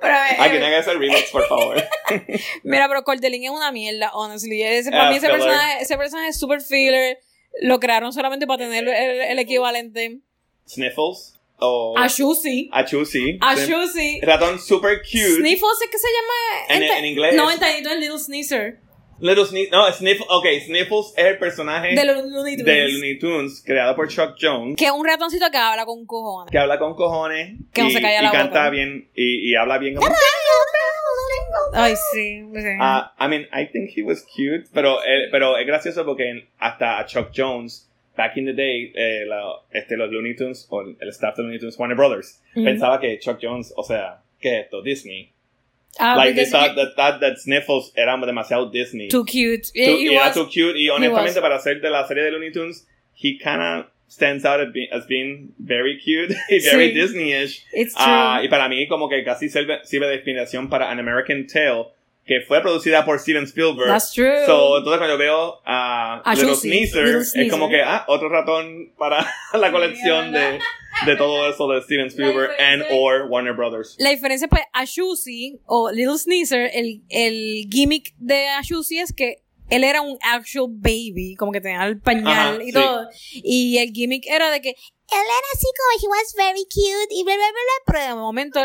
Pero, eh, Alguien haga ese remix, por favor. Mira, pero Cordelín es una mierda, honestly. Ese, para Ah, mí ese personaje, ese personaje es super filler. Lo crearon solamente para tener el, el equivalente. Sniffles. O A Shusi. a Chusi. A Shusi. Ratón super cute. Sniffles es que se llama En- ente- en inglés No, en es Little Sneezer. Little Sniff. No, Sniffles. Ok, Sniffles es el personaje De los Looney Tunes. de Looney Tunes creado por Chuck Jones. Que es un ratoncito que habla con cojones. Que habla con cojones. Que no y, se calla y la canta boca. bien. Y, y habla bien. como- Ay, sí. sí. Ah, I mean, I think he was cute, pero, eh, pero es gracioso porque hasta a Chuck Jones, back in the day, eh, la- este, los Looney Tunes, o el staff de Looney Tunes, Warner Brothers, pensaba que Chuck Jones, o sea, ¿qué es esto? Disney. Ah, like, they because thought that, that, that Sniffles era demasiado Disney. Too cute. Yeah, Too- he y era was- too cute, y honestamente para ser de la serie de Looney Tunes, he kinda stands out as being, as being very cute y very Sí. Disney-ish. It's true. Ah, y para mí como que casi sirve, sirve de inspiración para An American Tale, que fue producida por Steven Spielberg. That's true. So, entonces cuando yo veo a A Little Juicy, Sneezer, Little es Sneezer. como que, ah, otro ratón para la colección de, de todo eso de Steven Spielberg and or Warner Brothers. La diferencia, pues, a Shusi o Little Sneezer, el, el gimmick de Shusi es que él era un actual baby, como que tenía el pañal Ajá, y sí. todo. Y el gimmick era de que Él era así como he was very cute y bla bla bla bla. pero de momento,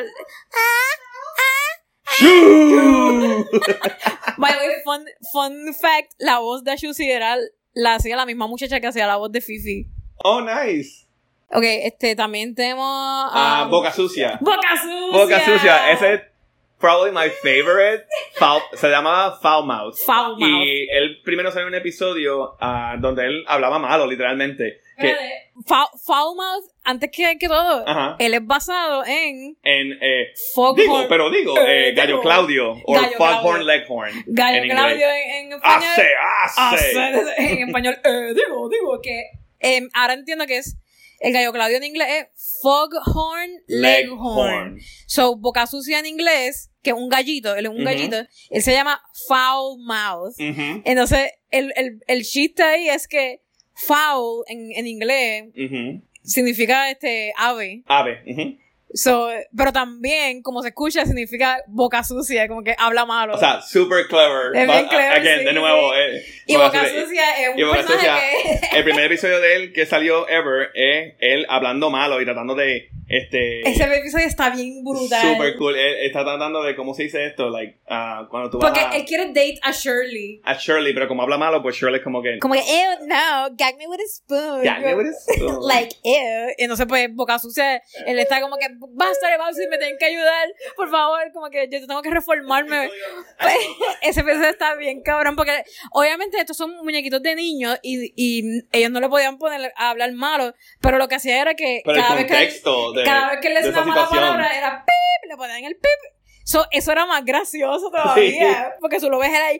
by the way, fun, fun fact, la voz de Shusi era, la hacía la misma muchacha que hacía la voz de Fifi. oh, nice. Ok, este, también tenemos... Ah, um, Boca Sucia. Boca Sucia. Boca Sucia, ese es probably my favorite. Foul- se llamaba Foul Mouth. Foul Mouth. Y él primero salió en un episodio ah, donde él hablaba malo, literalmente. Que, Foul, Foulmouth, antes que, que todo, Ajá. él es basado en en, eh, Foghorn. digo, pero digo, Eh, eh, Gallo digo. Claudio o Foghorn. Leghorn. Gallo en. Claudio en, en español. Hace, hace. Hace, en español. eh, digo, digo que. em, ahora entiendo que es. El gallo Claudio en inglés es Foghorn Leghorn. So, boca sucia en inglés, que es un gallito, él es un gallito, él se llama Foul Mouth. Entonces, el, el, el chiste ahí es que foul en, en inglés significa este ave. Ave. ujú. So, pero también, como se escucha, significa boca sucia, como que habla malo. O sea, super clever. Es bien But, clever, Again, sí, de nuevo. sí. eh, y Boca boca Sucia. sucia es un personaje Sucia, que... El primer episodio de él que salió ever es él hablando malo y tratando de. Este, Ese episodio está bien brutal. super cool. Él está tratando de. ¿Cómo se dice esto? Like, ah, cuando tú Porque vas a, él quiere date a Shirley. a Shirley, pero como habla malo, pues Shirley es como que. Como que, ew, no, gag me with a spoon. Ya, ¿qué eres? Like, ew. Y entonces, pues, boca sucia, él está como que, basta de Babsi, me tienen que ayudar, por favor, como que yo tengo que reformarme. Pues, ese episodio está bien cabrón, porque obviamente estos son muñequitos de niños y, y ellos no le podían poner a hablar malo, pero lo que hacía era que Pero cada vez que, de, cada vez que esa una mala palabra era pip, le ponían el pip. So, eso era más gracioso todavía, porque tú lo ves ahí,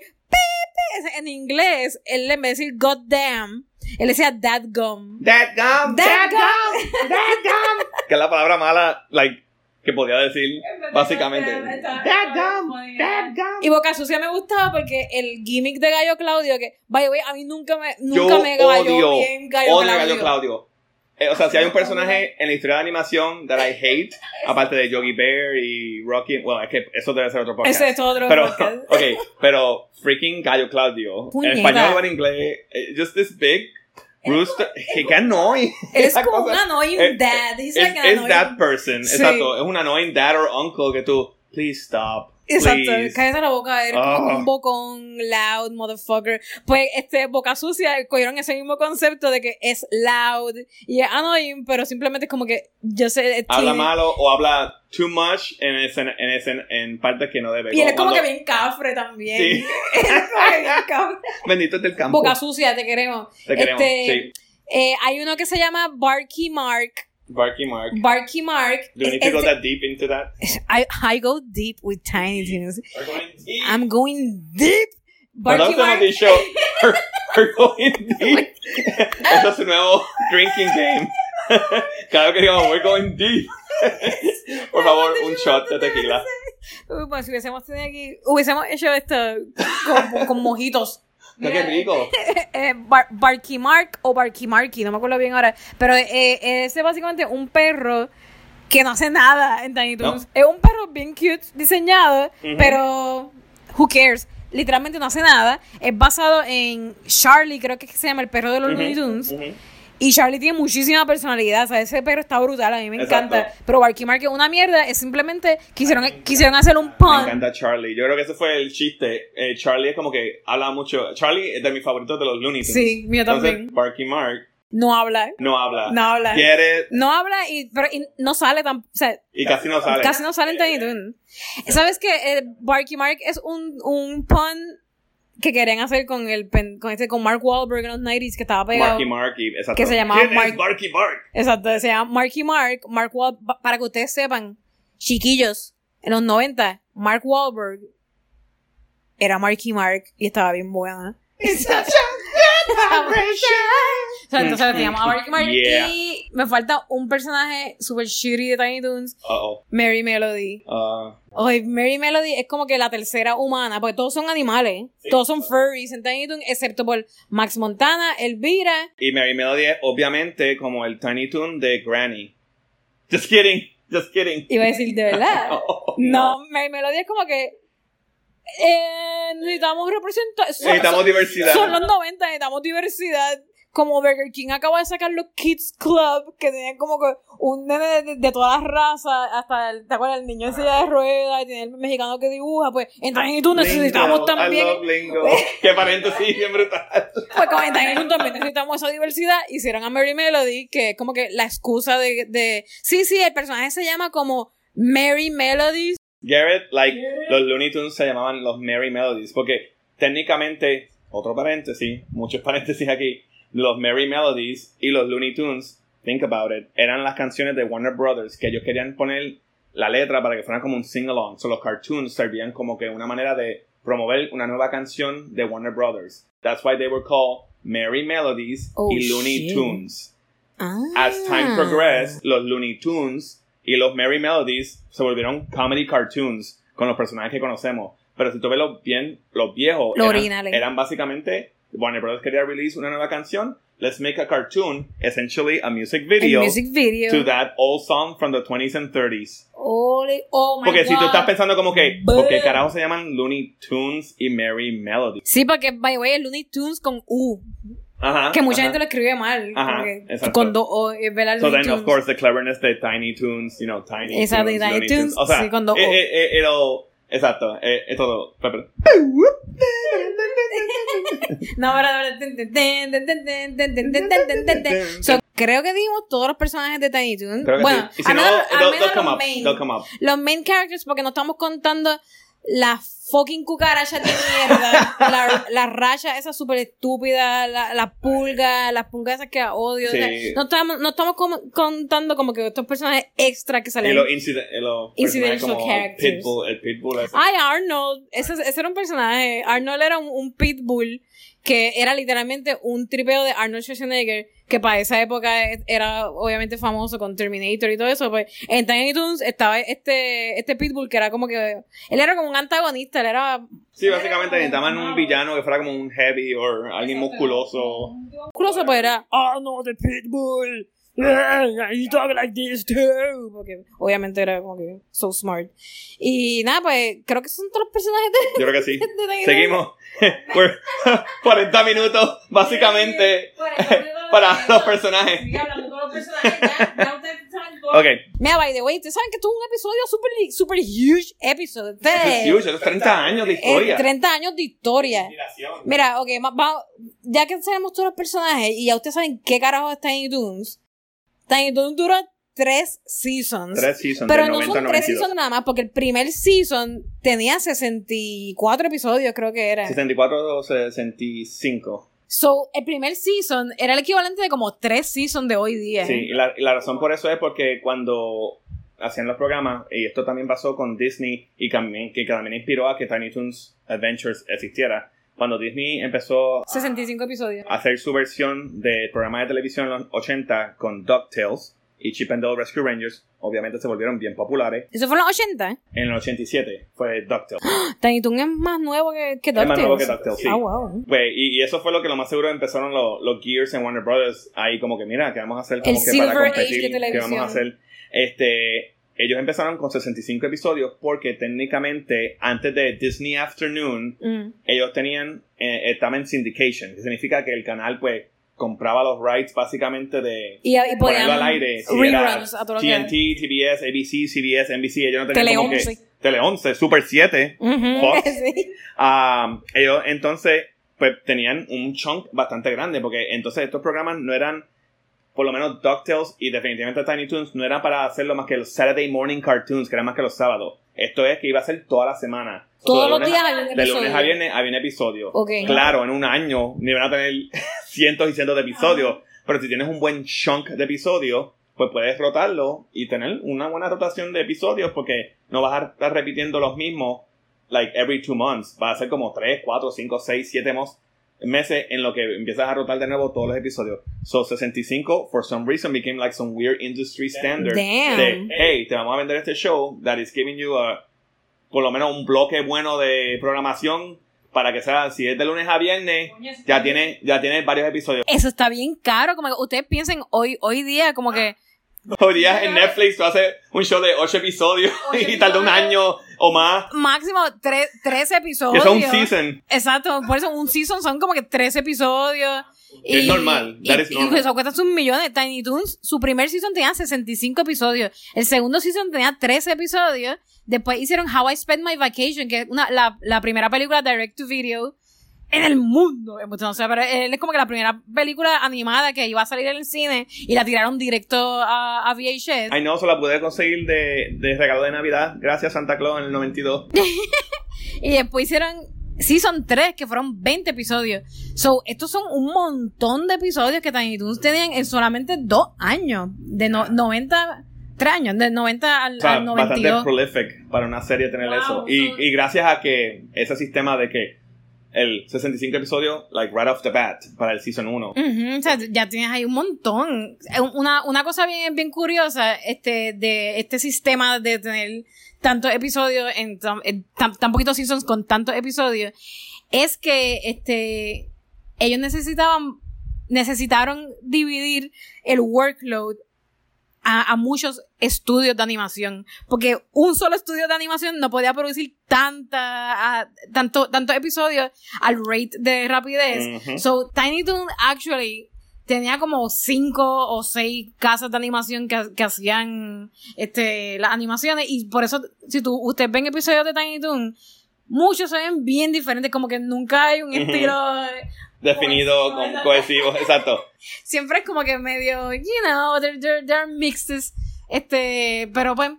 en inglés, él en vez de decir goddamn, él decía dadgum. Dadgum, Dadgum. dadgum, dadgum. que es la palabra mala, like, que podía decir, básicamente. Dadgum, dadgum. Y Boca Sucia me gustaba porque el gimmick de Gallo Claudio, que, by the way, a mí nunca me, Yo nunca me cayó odio, bien Gallo odio Claudio. Gallo Claudio. Eh, o sea, si hay un personaje en la historia de animación that I hate, aparte de Yogi Bear y Rocky, bueno, es que eso debe ser otro podcast. Ese es otro pero, podcast. ok, pero freaking Gallo Claudio. En español o en inglés, eh, just this big rooster, que annoying. Él es como un annoying Eh, dad. He's Es like an es annoying- that person, Sí. exacto. Es un annoying dad or uncle que tú, please stop. Exacto, cállate la boca, eres como Ah. un bocón loud, motherfucker. Pues, este, Boca Sucia, cogieron ese mismo concepto de que es loud y es annoying, pero simplemente es como que, yo sé, Habla malo o habla too much en, escena- en, escena- en partes que no debe. Y él es como cuando- que bien cafre también. Sí. Él es como que bien cafre. Bendito es del campo. Boca Sucia, te queremos. Te queremos, Este, sí. eh, hay uno que se llama Barky Mark. Barky Mark. Barky Mark. Do we need to go that deep into that? I, I go deep with Tiny Toons. We're going deep. I'm going deep. Barky Mark. the show, we're, we're going deep. Eso es nuevo drinking game. Cada que digamos, we're going deep. Por favor, un shot de tequila. Uy, pues si hubiésemos tenido aquí, hubiésemos hecho esto con, con mojitos. Mira, qué rico. eh, Bar- Barky Mark o Barky Marky, no me acuerdo bien ahora. Pero eh, ese es básicamente un perro que no hace nada en Tiny Toons. Es un perro bien cute, diseñado, pero who cares. Literalmente no hace nada. Es basado en Charlie, creo que se llama el perro de los Looney Tunes. Y Charlie tiene muchísima personalidad. O sea, ese perro está brutal. A mí me Exacto. encanta. Pero Barky Mark es una mierda. Es simplemente quisieron, quisieron hacer un Me pun. encanta Charlie. Yo creo que ese fue el chiste. Eh, Charlie es como que habla mucho. Charlie es de mis favoritos de los Looney Tunes. Sí, mío Entonces, también. Barky Mark No habla. no habla. No habla. Quiere No habla y, pero, y no sale tan. O sea, y casi no sale. Casi no salen Tiny Toon. ¿Sabes que eh, Barky Mark es un, un pun que querían hacer con el pen- con este con Mark Wahlberg en los 90s que estaba pegado? Marky Mark y exacto. Que se llamaba ¿Quién es Mark- Barky Mark? Exacto, se llama Marky Mark. Mark Wahl- pa- para que ustedes sepan, chiquillos, en los 90, Mark Wahlberg era Marky Mark y estaba bien buena. O sea, entonces teníamos a Marky Mark Yeah. y me falta un personaje super shitty de Tiny Toons, Uh-oh. Mary Melody. Uh, Oye, Mary Melody es como que la tercera humana, porque todos son animales, todos son furries en Tiny Toon, excepto por Max Montana, Elvira. y Mary Melody es obviamente como el Tiny Toon de Granny. Just kidding. Just kidding. Iba a decir, ¿de verdad? Oh, no, Mary Melody es como que eh, necesitamos representación. Necesitamos diversidad. Son los 90, necesitamos diversidad. Como Burger King acaba de sacar los Kids Club, que tenían como que un nene de, de todas las razas, hasta el, ¿te acuerdas? El niño en silla de ruedas, y tiene el mexicano que dibuja, pues en Tiny Toon necesitamos Lingo, también, I love Lingo. Qué paréntesis bien brutal. pues como en Tiny Toon también necesitamos esa diversidad, hicieron a Mary Melody, que es como que la excusa de, de, sí, sí, el personaje se llama como Mary Melody, Garrett, like, los Looney Tunes se llamaban los Merry Melodies, porque técnicamente, otro paréntesis, muchos paréntesis aquí, los Merry Melodies y los Looney Tunes, think about it, eran las canciones de Warner Brothers que ellos querían poner la letra para que fueran como un sing-along. So los cartoons servían como que una manera de promover una nueva canción de Warner Brothers. That's why they were called Merry Melodies Oh, y Looney shit. Tunes. Ah. As time progressed, los Looney Tunes y los Merry Melodies se volvieron comedy cartoons con los personajes que conocemos. Pero si tú ves los, bien, los viejos, Los eran, eran básicamente Warner Brothers quería release una nueva canción. Let's make a cartoon, essentially a music video, music video. to that old song from the 20s and 30s. Ole- oh my Porque si tú God. estás pensando como que. ¿por qué carajo se llaman Looney Tunes y Merry Melodies? Sí, porque, by the way, Looney Tunes con U. Que mucha gente lo escribe mal. Ajá. Con dos O, ¿verdad? So then, of course, the cleverness de Tiny Toons, you know, Tiny Exacto, Toons. Tiny Toons. Exacto, todo. no, pero. so, creo que dimos todos los personajes de Tiny Toons. Bueno, si no. Los main characters, porque no estamos contando las fucking cucarachas de mierda, la, la raya esa súper estúpida, la, la pulga, las pulgas esas que odio. o sea, Sí. no estamos, no estamos como- contando como que estos personajes extra que Y salen. los inciden- y los Incidental personajes como characters. Pitbull, el Pitbull ese. Ay, Arnold. Ese, ese era un personaje. Arnold era un, un pitbull que era literalmente un tripeo de Arnold Schwarzenegger, que para esa época era obviamente famoso con Terminator y todo eso. Pues en Tiny Toons estaba este, este pitbull que era como que. Él era como un antagonista, él era Sí, básicamente necesitaban un villano que fuera como un heavy o alguien musculoso. musculoso, pues era Arnold the pitbull. You talk like this too. Porque obviamente era como que so smart. Y nada, pues creo que son todos los personajes de, Yo creo que sí. de. Seguimos. We're 40 minutos, básicamente, para los personajes. Ok. Mira, by the way, ustedes saben que esto es un episodio super, super huge episode. Es huge, es 30 años de historia. Eh, 30 años de historia. Mira, ok, ma- ya que sabemos todos los personajes y ya ustedes saben qué carajo es Tiny Toons, Tiny Toons duró tres seasons. Tres seasons, pero no 90 son tres 92. seasons nada más, porque el primer season tenía 64 episodios, creo que era. 64 o 65. So, el primer season era el equivalente de como tres seasons de hoy día. Sí, y la, la razón por eso es porque cuando hacían los programas, y esto también pasó con Disney, y también, que también inspiró a que Tiny Toons Adventures existiera, cuando Disney empezó 65 episodios. a hacer su versión del programa de televisión en los 80 con DuckTales y Chip and Dale Rescue Rangers, obviamente se volvieron bien populares. Eso fue en los 80. En el 87 fue DuckTales. Tiny Toon es más nuevo que, que Es más DuckTales. nuevo que DuckTales, sí. Ah, wow. Pues, y, y eso fue lo que lo más seguro empezaron los, los Gears en Warner Brothers ahí como que mira, ¿qué vamos a hacer? Como El que Silver para Age de competir, ¿qué televisión. vamos a hacer? Este, ellos empezaron con 65 episodios porque técnicamente antes de Disney Afternoon Mm. ellos tenían, eh, estaban en syndication, que significa que el canal pues compraba los rights básicamente de Y, y podían ponerlo al aire. Si reruns a todo lo que TNT, TBS, ABC, CBS, NBC, ellos no tenían Tele como que 11. Tele 11, Super 7. Ujú, Fox. sí. Ah, ellos entonces pues tenían un chunk bastante grande porque entonces estos programas no eran por lo menos DuckTales y definitivamente Tiny Toons no eran para hacerlo más que los Saturday Morning Cartoons que eran más que los sábados. Esto es que iba a ser toda la semana. Todos los días había un de lunes episodio. a viernes había un episodio. Claro en un año ni van a tener cientos y cientos de episodios pero si tienes un buen chunk de episodios pues puedes rotarlo y tener una buena rotación de episodios porque no vas a estar repitiendo los mismos like every two months. Va a ser como 3, 4, 5, 6, 7 meses en lo que empiezas a rotar de nuevo todos los episodios. So 65 for some reason became like some weird industry standard Damn. de hey, te vamos a vender este show that is giving you a por lo menos un bloque bueno de programación para que sea si es de lunes a viernes ya tiene ya tiene varios episodios. Eso está bien caro. Como que ustedes piensen hoy, hoy día, como que Hoy día en Netflix tú haces un show de 8 episodios y tarda un año o más. máximo tres, tres Que episodios. eso es un season. Exacto, por eso un season son como que tres episodios. Que es normal, that y, is y normal. eso cuesta un millón de Tiny Toons. Su primer season tenía 65 episodios. El segundo season tenía 13 episodios. Después hicieron How I Spent My Vacation, que es una, la, la primera película direct to video en el mundo. No sé, pero él es como que la primera película animada que iba a salir en el cine y la tiraron directo a, a VHS. Ay no, se la pude conseguir de, de regalo de Navidad. Gracias Santa Claus en el 92. Y después hicieron Season 3, que fueron 20 episodios. So, estos son un montón de episodios que Tiny Toons tenían en solamente dos años. De no, 90, tres años, de 90 al, O sea, al bastante 92. prolific para una serie tener Wow, eso. Y, so- y gracias a que ese sistema de que el 65 episodios, like right off the bat, para el season 1. Ujú, o sea, ya tienes ahí un montón. Eh, Una, una cosa bien, bien curiosa este, de este sistema de tener tantos episodios en tan, tan poquitos seasons con tantos episodios es que este, ellos necesitaban, necesitaron dividir el workload a, a muchos estudios de animación. Porque un solo estudio de animación no podía producir tanta, a- tanto, tantos episodios al rate de rapidez. So, Tiny Toon actually tenía como cinco o seis casas de animación que, que hacían este, las animaciones. Y por eso, si tú, ustedes ven episodios de Tiny Toon, muchos se ven bien diferentes, como que nunca hay un estilo Definido, Cohesivo, con, cohesivo, exacto. siempre es como que medio, you know, there, there, there are mixes. Este, pero pues,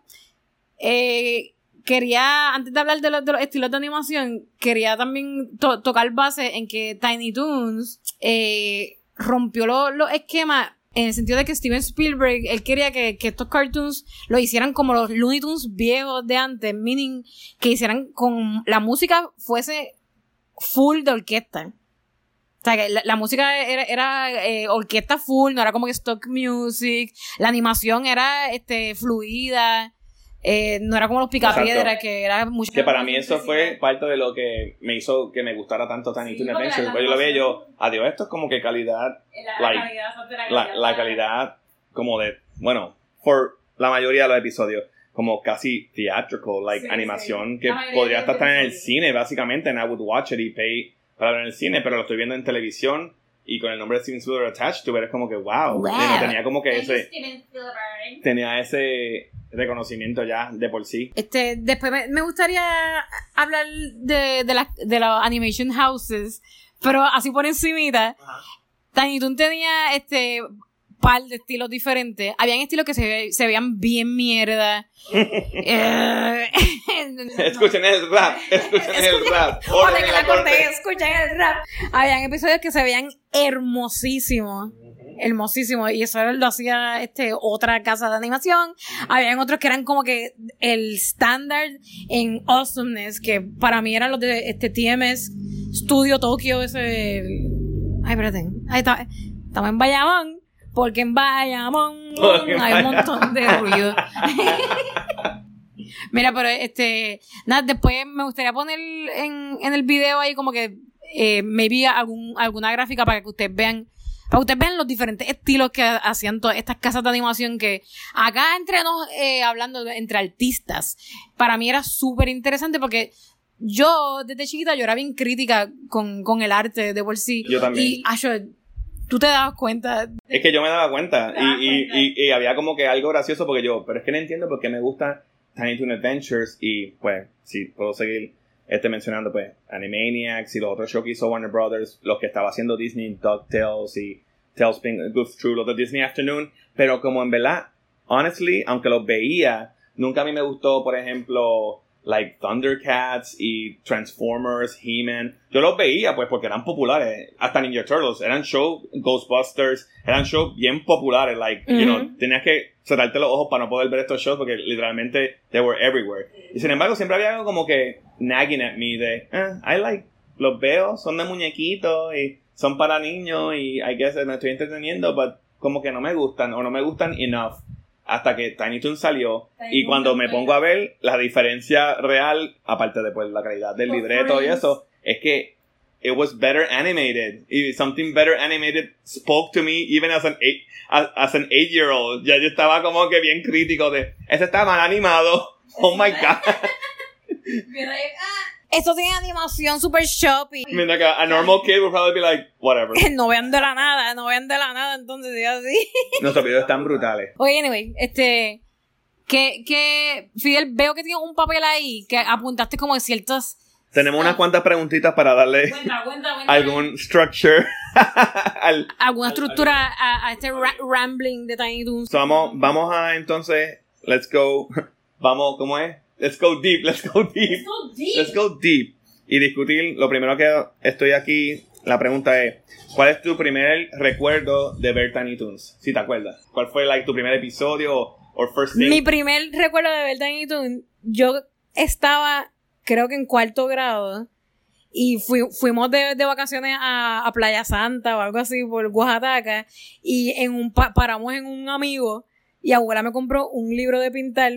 eh, quería, antes de hablar de los, de los estilos de animación, quería también to- tocar base en que Tiny Toons eh, rompió lo- los esquemas en el sentido de que Steven Spielberg, él quería que, que estos cartoons lo hicieran como los Looney Tunes viejos de antes, meaning que hicieran con la música fuese full de orquesta. O sea, que la, la música era, era eh, orquesta full, no era como que stock music. La animación era este fluida. eh, no era como los picapiedras, que era mucho. Que para mí eso fue parte de lo que me hizo que me gustara tanto Tiny Toon porque Adventures. la Pues yo lo veía yo, adiós, esto es como que calidad, la, like, calidad, la, la calidad como de, bueno, por la mayoría de los episodios, como casi theatrical, like Sí, animación sí. que podría estar en el cine, básicamente, and I would watch it y pay para ver en el cine, pero lo estoy viendo en televisión y con el nombre de Steven Spielberg attached, tú eres como que wow, Wow. Tenía como que ese, tenía ese reconocimiento ya de por sí. Este, después me, me gustaría hablar de, de, las de animation houses, pero así por encimita. Tiny Toon tenía este par de estilos diferentes. Habían estilos que se, ve- se veían bien mierda. Eh, Escuchen el rap, escuchen el rap. Orden en la corte, corte. escuchen el rap. Habían episodios que se veían hermosísimos. Hermosísimos. Y eso lo hacía este otra casa de animación. Habían otros que eran como que el estándar en awesomeness, que para mí eran los de este TMS Studio Tokyo, ese. Ay, espérate. Ahí está. Estamos en Bayamón. Porque en Bayamón Porque hay un montón de ruido. Mira, pero este, nada, después me gustaría poner en, en el video ahí como que eh, maybe algún, alguna gráfica para que ustedes vean, para que ustedes vean los diferentes estilos que hacían todas estas casas de animación que acá entre nos, eh, hablando de- entre artistas, para mí era súper interesante porque yo desde chiquita yo era bien crítica con, con el arte de por sí. Yo también. Y, Asho, tú te dabas cuenta. Es que yo me daba cuenta. Y, y, cuenta. y, y había como que algo gracioso porque yo, pero es que no entiendo por qué me gusta Tiny Toon Adventures y pues, si puedo seguir este mencionando pues Animaniacs y los otros shows que hizo Warner Brothers, los que estaba haciendo Disney, DuckTales y Tailspin, Goof Troop, los de Disney Afternoon, pero como en verdad, honestly, aunque los veía, nunca a mí me gustó, por ejemplo, like Thundercats y Transformers, He-Man. Yo los veía pues porque eran populares, hasta Ninja Turtles, eran shows Ghostbusters, eran shows bien populares, like, you know, tenías que cerrarte los ojos para no poder ver estos shows porque literalmente they were everywhere. Y sin embargo, siempre había algo como que nagging at me de, eh, I like, los veo, son de muñequitos y son para niños y I guess me estoy entreteniendo, but como que no me gustan o no me gustan enough hasta que Tiny Toon salió Tiny y cuando me pongo a ver la diferencia real, aparte de pues la calidad del Los libreto y eso, es que it was better animated. Something better animated spoke to me even as an eight, as, as an eight year old. Ya yo estaba como que bien crítico de, ese está mal animado. Oh my god. Eso tiene animación super shopping. I mean, like a, a normal kid would probably be like, whatever. No vean de la nada, no vean de la nada, entonces digo así. Nuestros videos están brutales. Oye, anyway, este. Que, que, Fidel, veo que tienes un papel ahí que apuntaste como de ciertos. Tenemos unas cuantas preguntitas para darle Cuenta, cuenta, cuenta. algún structure al, Alguna estructura a, a este ra- rambling de Tiny Toons. So, vamos, vamos a entonces, let's go, vamos, ¿cómo es? Let's go deep, let's go deep, let's go deep. Y discutir, lo primero que estoy aquí, la pregunta es, ¿cuál es tu primer recuerdo de ver Tiny Toons? Si te acuerdas. ¿Cuál fue like, tu primer episodio o or first thing? Mi primer recuerdo de ver Tiny Toon, yo estaba, creo que en cuarto grado, y fui- fuimos de, de vacaciones a, a Playa Santa o algo así por Oaxaca, y en un pa- paramos en un amigo, y abuela me compró un libro de pintar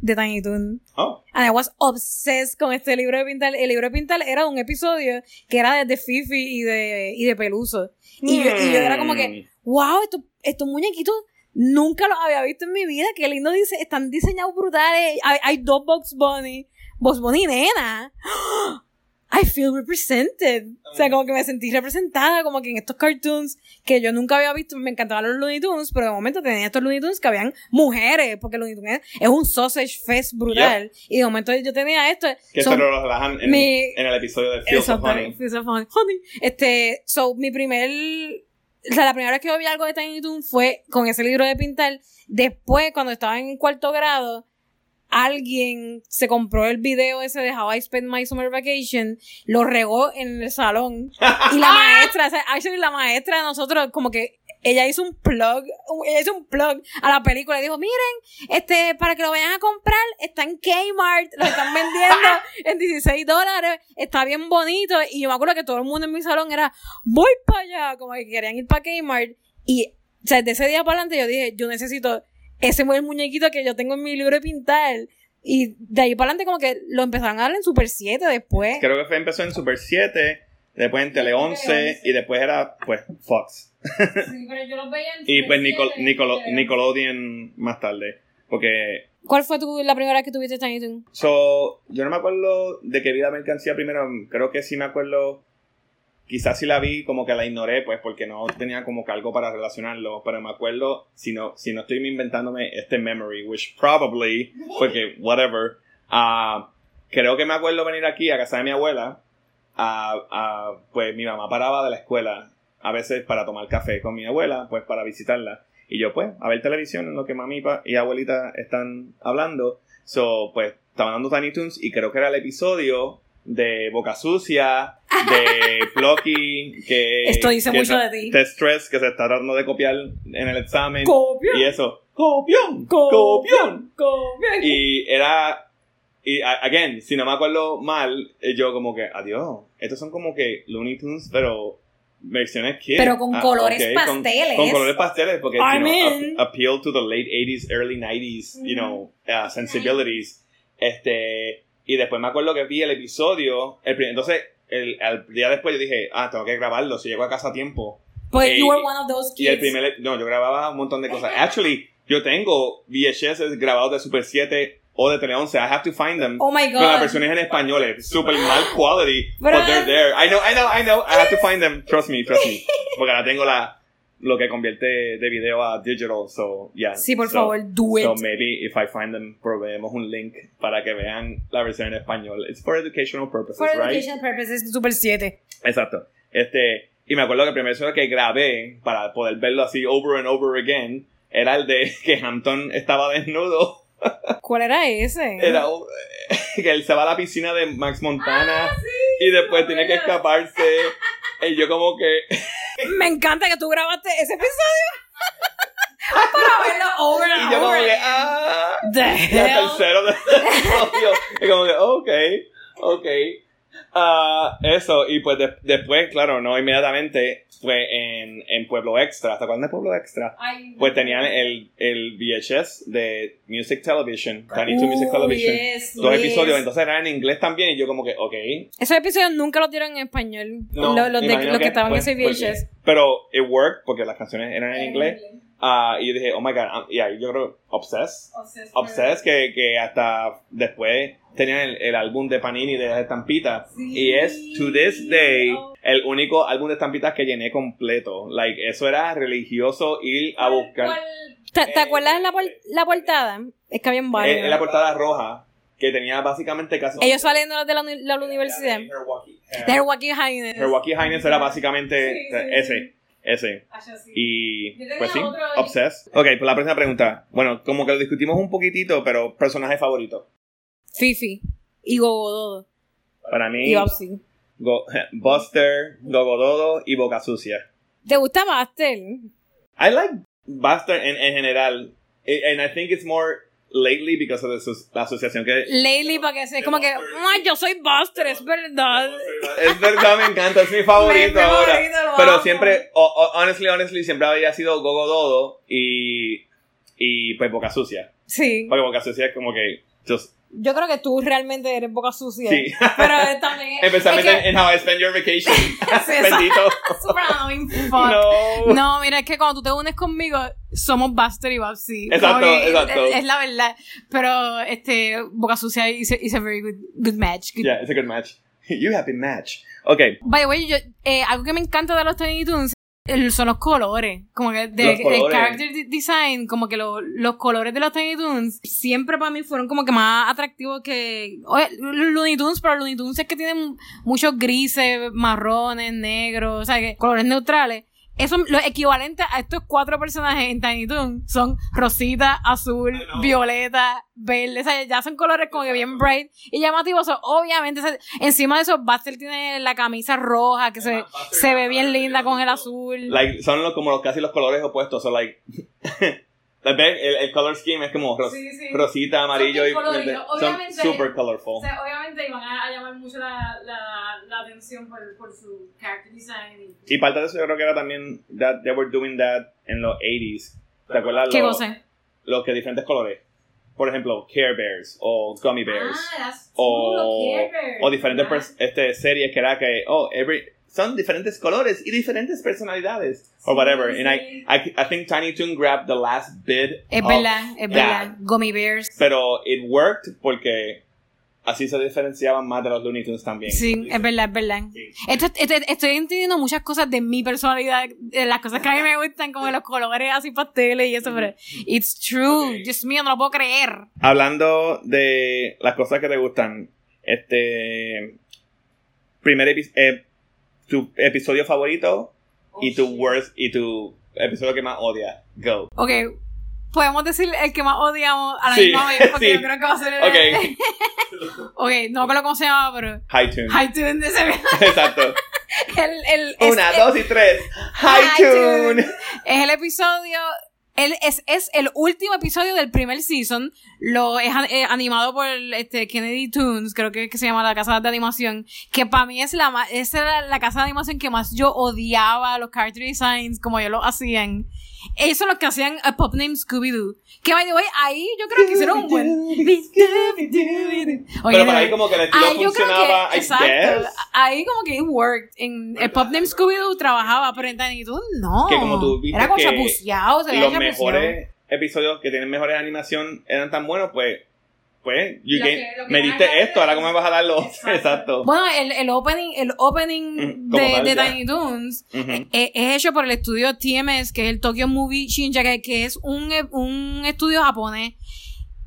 de Tiny Toon. Oh, And I was obsessed con este libro de pintar. El libro de pintar era un episodio que era de, de Fifi y de, y de Peluso. Y, yo, y yo era como que, wow, estos, estos muñequitos nunca los había visto en mi vida. Qué lindo dice, están diseñados brutales. Hay, hay dos Box Bunny. Box Bunny nena. I feel represented. O sea, como que me sentí representada, como que en estos cartoons que yo nunca había visto, me encantaban los Looney Tunes, pero de momento tenía estos Looney Tunes que habían mujeres, porque Looney Tunes es, un sausage fest brutal. Y de momento yo tenía esto. que son- se lo relajan en, mi- en el episodio de Fields of Honey. Of Honey. Honey. Este, so, mi primer, o sea, la primera vez que yo vi algo de Tiny Toon fue con ese libro de pintar. Después, cuando estaba en cuarto grado, alguien se compró el video ese de How I Spent My Summer Vacation, lo regó en el salón. Y la maestra, o sea, actually la maestra de nosotros, como que ella hizo un plug, ella hizo un plug a la película y dijo, miren, este, para que lo vayan a comprar, está en Kmart, lo están vendiendo en 16 dólares, está bien bonito. Y yo me acuerdo que todo el mundo en mi salón era, voy para allá, como que querían ir para Kmart. Y, o sea, de ese día para adelante yo dije, yo necesito ese fue el muñequito que yo tengo en mi libro de pintar. Y de ahí para adelante como que lo empezaron a dar en Super 7 después. Creo que fue, empezó en Super 7, después en Tele 11 y después era, pues, Fox. Sí, pero yo los veía en Y pues Nicol 7, Nicolo- pero- Nickelodeon más tarde. Porque ¿Cuál fue tu, la primera vez que tuviste Tiny Toon? So, yo no me acuerdo de qué vi la mercancía primero. Creo que sí me acuerdo. Quizás sí la vi, como que la ignoré, pues, porque no tenía como que algo para relacionarlo. Pero me acuerdo, si no, si no estoy inventándome este memory, which probably, porque whatever. ah, creo que me acuerdo venir aquí a casa de mi abuela. a- a- pues mi mamá paraba de la escuela a veces para tomar café con mi abuela, pues para visitarla. Y yo, pues, a ver televisión en lo que mami y abuelita están hablando. So, pues, estaban dando Tiny Toons y creo que era el episodio de Boca Sucia, de Plucky, que... Esto dice que mucho de ti. Test Stress, que se está tratando de copiar en el examen. Copia. y eso, copión, Copión. copión. Y era... Y, again, si no me acuerdo mal, eh, yo como que, adiós, estos son como que Looney Tunes, pero versiones kids. Pero con Ah, colores pasteles. Con, colores pasteles, porque I you know, mean- ap- appeal to the late 80s, early 90s, you know, uh, sensibilities. Este, y después me acuerdo que vi el episodio, el prim- entonces, el, al día después yo dije, ah, tengo que grabarlo, si llego a casa a tiempo. Pues Eh, you were one of those Y el kids. primer, no, yo grababa un montón de cosas. Actually, yo tengo VHS grabados de Super 7 o de Tele 11. I have to find them. Oh my Con las god. versiones en español, es super mal quality, Pero- but they're there. I know, I know, I know. I have to find them. Trust me, trust me. Porque ahora tengo la, lo que convierte de video a digital, so yeah. Sí, por So- favor, do So it. maybe if I find them, proveemos un link para que vean la versión en español. It's for educational purposes, For right? education purposes, Super 7. Exacto. Este, y me acuerdo que el primer episodio que grabé para poder verlo así over and over again era el de que Hampton estaba desnudo. ¿Cuál era ese? Era que él se va a la piscina de Max Montana Ah, y después tiene que escaparse. Y yo como que Me encanta que tú grabaste ese episodio. Para verlo over y and yo como over que again. ah The y hell? tercero de episodio. y como que ok, ok. Ah, eso, y pues de- después, claro, no inmediatamente, fue en, en Pueblo Extra. ¿Te acuerdas de Pueblo Extra? Ay, Pues tenían el, el VHS de Music Television, Tiny to Music Uh, Television. yes, dos yes. episodios, entonces eran en inglés también, y yo como que, ok. Esos episodios nunca los dieron en español. No, los, de- los que, estaban pues, en ese porque- VHS. Pero it worked, porque las canciones eran en inglés. Ah, y yo dije, oh my god, um, y ahí yo creo, Obsessed. Obsessed, que, que hasta después tenían el, el álbum de Panini de las estampitas. Sí. Y es, to this day, Oh. el único álbum de estampitas que llené completo. Like, eso era religioso ir a buscar. ¿Te, te acuerdas de la, la portada? Es que había En, varios. en la portada roja, que tenía básicamente casi. Ellos saliendo de la, la universidad. De Joaquín Hines. Her Wacky Highness era básicamente Sí, sí, ese. Ese. Y Y Yo pues sí, Obsessed. Ok, pues la próxima pregunta. Bueno, como que lo discutimos un poquitito, pero personaje favorito. Fifi. Y Gogododo. Para mí, Y. Go- Buster, Gogododo y Boca Sucia. ¿Te gusta Master? I like Buster en, en general. And I think it's more lately because of the la asociación que... Lately, para que sea como que, "Ay, yo soy Buster, es verdad. Es verdad, me encanta, es mi favorito ahora. favorito, Pero amo. siempre, o- o- honestly, honestly, siempre había sido Gogododo y, y pues Boca Sucia. Sí. Porque Boca Sucia es como que... just- Yo creo que tú realmente eres boca sucia. Sí. Pero también es. Especialmente es que- en How I Spend Your Vacation. Sí, Bendito. Super. No. No, mira, es que cuando tú te unes conmigo, somos Buster y Babsy. Exacto, exacto. Es, es la verdad. Pero, este, Boca Sucia is a, is a very good, good match. Good- Yeah, it's a good match. You have been match. Okay. By the way, yo, eh, algo que me encanta de los Tiny Toons el- son los colores. Como que de, el character de- design, como que lo- los colores de los Tiny Toons siempre para mí fueron como que más atractivos que. Oye, los Looney Tunes, pero los Looney Tunes es que tienen muchos grises, marrones, negros, o sea, que colores neutrales. Eso, lo equivalente a estos cuatro personajes en Tiny Toon son rosita, azul, violeta, verde. O sea, ya son colores como que bien bright y llamativos. Obviamente, encima de eso, Buster tiene la camisa roja que se, se ve bien linda con el azul. Like, son los, como los, casi los colores opuestos. So, like, like, ven, el, el color scheme es como ros- Sí, sí. rosita, amarillo y Son super colorful. O sea, obviamente iban a, llamar mucho la, la, la atención por, por su character design. Y parte de eso yo creo que era también that they were doing that en los 80s. ¿Te acuerdas? ¿Qué los, los que diferentes colores. Por ejemplo, Care Bears o Gummy Bears. Ah, that's o, cool, Care Bears. o diferentes Ah. este, series que era que, oh, every, son diferentes colores y diferentes personalidades. o whatever. sí. And I, I, I think Tiny Toon grabbed the last bit. Es of verdad, es verdad. Gummy Bears. Pero it worked porque así se diferenciaban más de los Looney Tunes también. Sí, es verdad, es verdad. Esto, esto- estoy entendiendo muchas cosas de mi personalidad, de las cosas que a mí me gustan, como los colores así pasteles y eso, pero it's true. Ok. Dios mío, no lo puedo creer. Hablando de las cosas que te gustan, este. Primer epi- eh, tu episodio favorito y tu worst y tu episodio que más odias. Go. Ok, podemos decir el que más odiamos a la Sí, misma vez, porque sí. yo creo que va a ser el... Ok. ok, no me acuerdo cómo se llama, pero... High Tune. High Tune de ese... Exacto. el, el, Una, es- dos y tres. High High Tune. Es el episodio... Es, es el último episodio del primer season. lo es eh, animado por este Kennedy Toons, creo que, que se llama la casa de animación, que para mí es la esa era la casa de animación que más yo odiaba los character designs como ellos lo hacían. Ellos son los que hacían a pop name Scooby Doo. Que by the way, ahí yo creo que hicieron un buen. Oye, Pero para ahí como que el estilo ahí que- funcionaba, exacto, ahí como que it worked. En el pop name Scooby Doo trabajaba, pero en Tiny Toon no. Que como tú viste Era como chapuceado, se los mejores episodios que tienen mejores animación eran tan buenos, pues, pues, you que- lo que me diste esto, ahora cómo me vas a dar los, Exacto. exacto. Bueno, el, el opening, el opening Mm, de, tal, de. Tiny Toons Ujú. es, es hecho por el estudio TMS, que es el Tokyo Movie Shinja, que, que es un, e- un estudio japonés.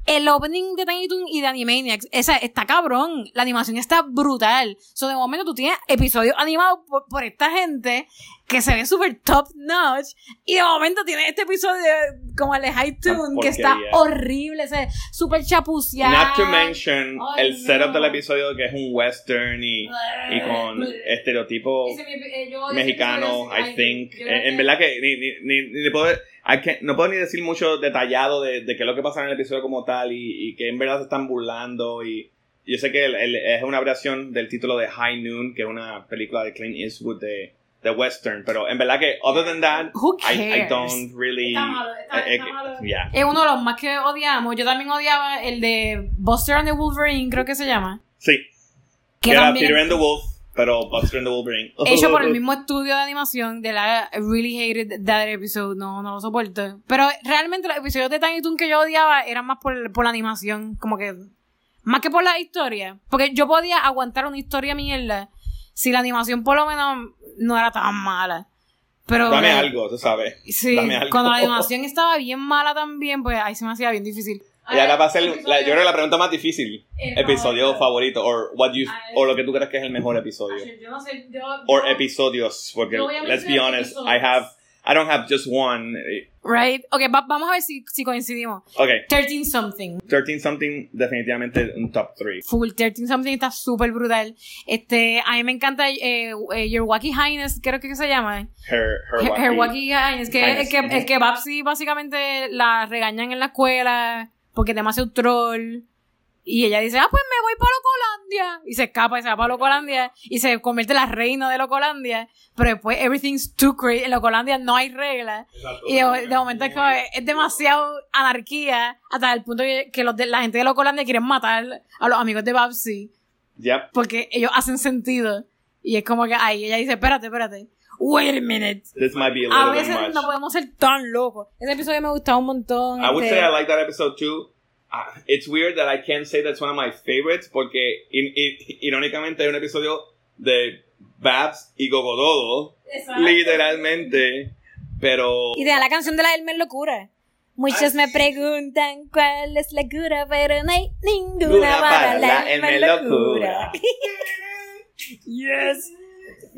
El opening de Tiny Toon y de Animaniacs, esa, está cabrón. La animación está brutal. So, de momento tú tienes episodios animados por, por esta gente que se ve súper top notch. Y de momento tienes este episodio como el de High Toon, que está horrible, ese súper chapuceado. Not to mention el setup del episodio que es un western y, y con estereotipos mi- eh, mexicanos, I think. creo En, verdad que ni, ni, ni, ni puedo, I no puedo ni decir mucho detallado de, de qué es lo que pasa en el episodio como tal y, y que en verdad se están burlando y yo sé que el- el- es una variación del título de High Noon, que es una película de Clint Eastwood de, de western, pero en verdad que other than that, Who I, I cares? don't really... Está malo, está- eh, está malo. yeah. Es uno de los más que odiamos. Yo también odiaba el de Buster and the Wolverine, creo que se llama. Sí, Que que era también Peter and the Wolf, pero Buster and the Wolverine. hecho por el mismo estudio de animación de la I Really Hated That Episode. No, no lo soporto. Pero realmente los episodios de Tiny Toon que yo odiaba eran más por, por la animación. Como que... Más que por la historia. Porque yo podía aguantar una historia mierda si la animación por lo menos no era tan mala. Pero... Dame algo, tú sabes. Sí, Dame algo. cuando la animación estaba bien mala también, pues ahí se me hacía bien difícil. Y ahora va a ser, la- yo creo que la pregunta más difícil. El Episodio favorito. o what you, Ah, o lo que tú crees que es el mejor episodio. Yo no sé, yo... O yo- episodios, porque let's be honest, episodios. I have, I don't have just one. Right? Ok, va- vamos a ver si, si coincidimos. Ok, 13 something. 13 something, definitivamente un top 3. Full 13 something está súper brutal. Este, a mí me encanta eh, eh, Your Wacky Highness, creo que se llama. Her, her, Her, wacky- Her Wacky Highness, que Highness, es el que, el que Babsy básicamente la regañan en la escuela porque es demasiado troll. Y ella dice, ah, pues me voy para Locolandia. Y se escapa y se va para Locolandia. Y se convierte en la reina de Locolandia. Pero después, everything's too crazy. En Locolandia no hay reglas. Y de, de momento es, como, es demasiado anarquía. Hasta el punto que, que los de, la gente de Locolandia quieren matar a los amigos de Babsy. Yep. Porque ellos hacen sentido. Y es como que ahí ella dice, espérate, espérate. Wait a minute. This might be a A little bit veces much. no podemos ser tan locos. Ese episodio me gustaba un montón. I would este, say I like that episode too. Uh, it's weird that I can't say that's one of my favorites porque in- in- irónicamente hay un episodio de Babs y Gogododo, literalmente, pero Y de la canción de la Elmer Locura. Muchos me preguntan cuál es la cura, pero no hay ninguna Una para la el Elmer Locura. yes.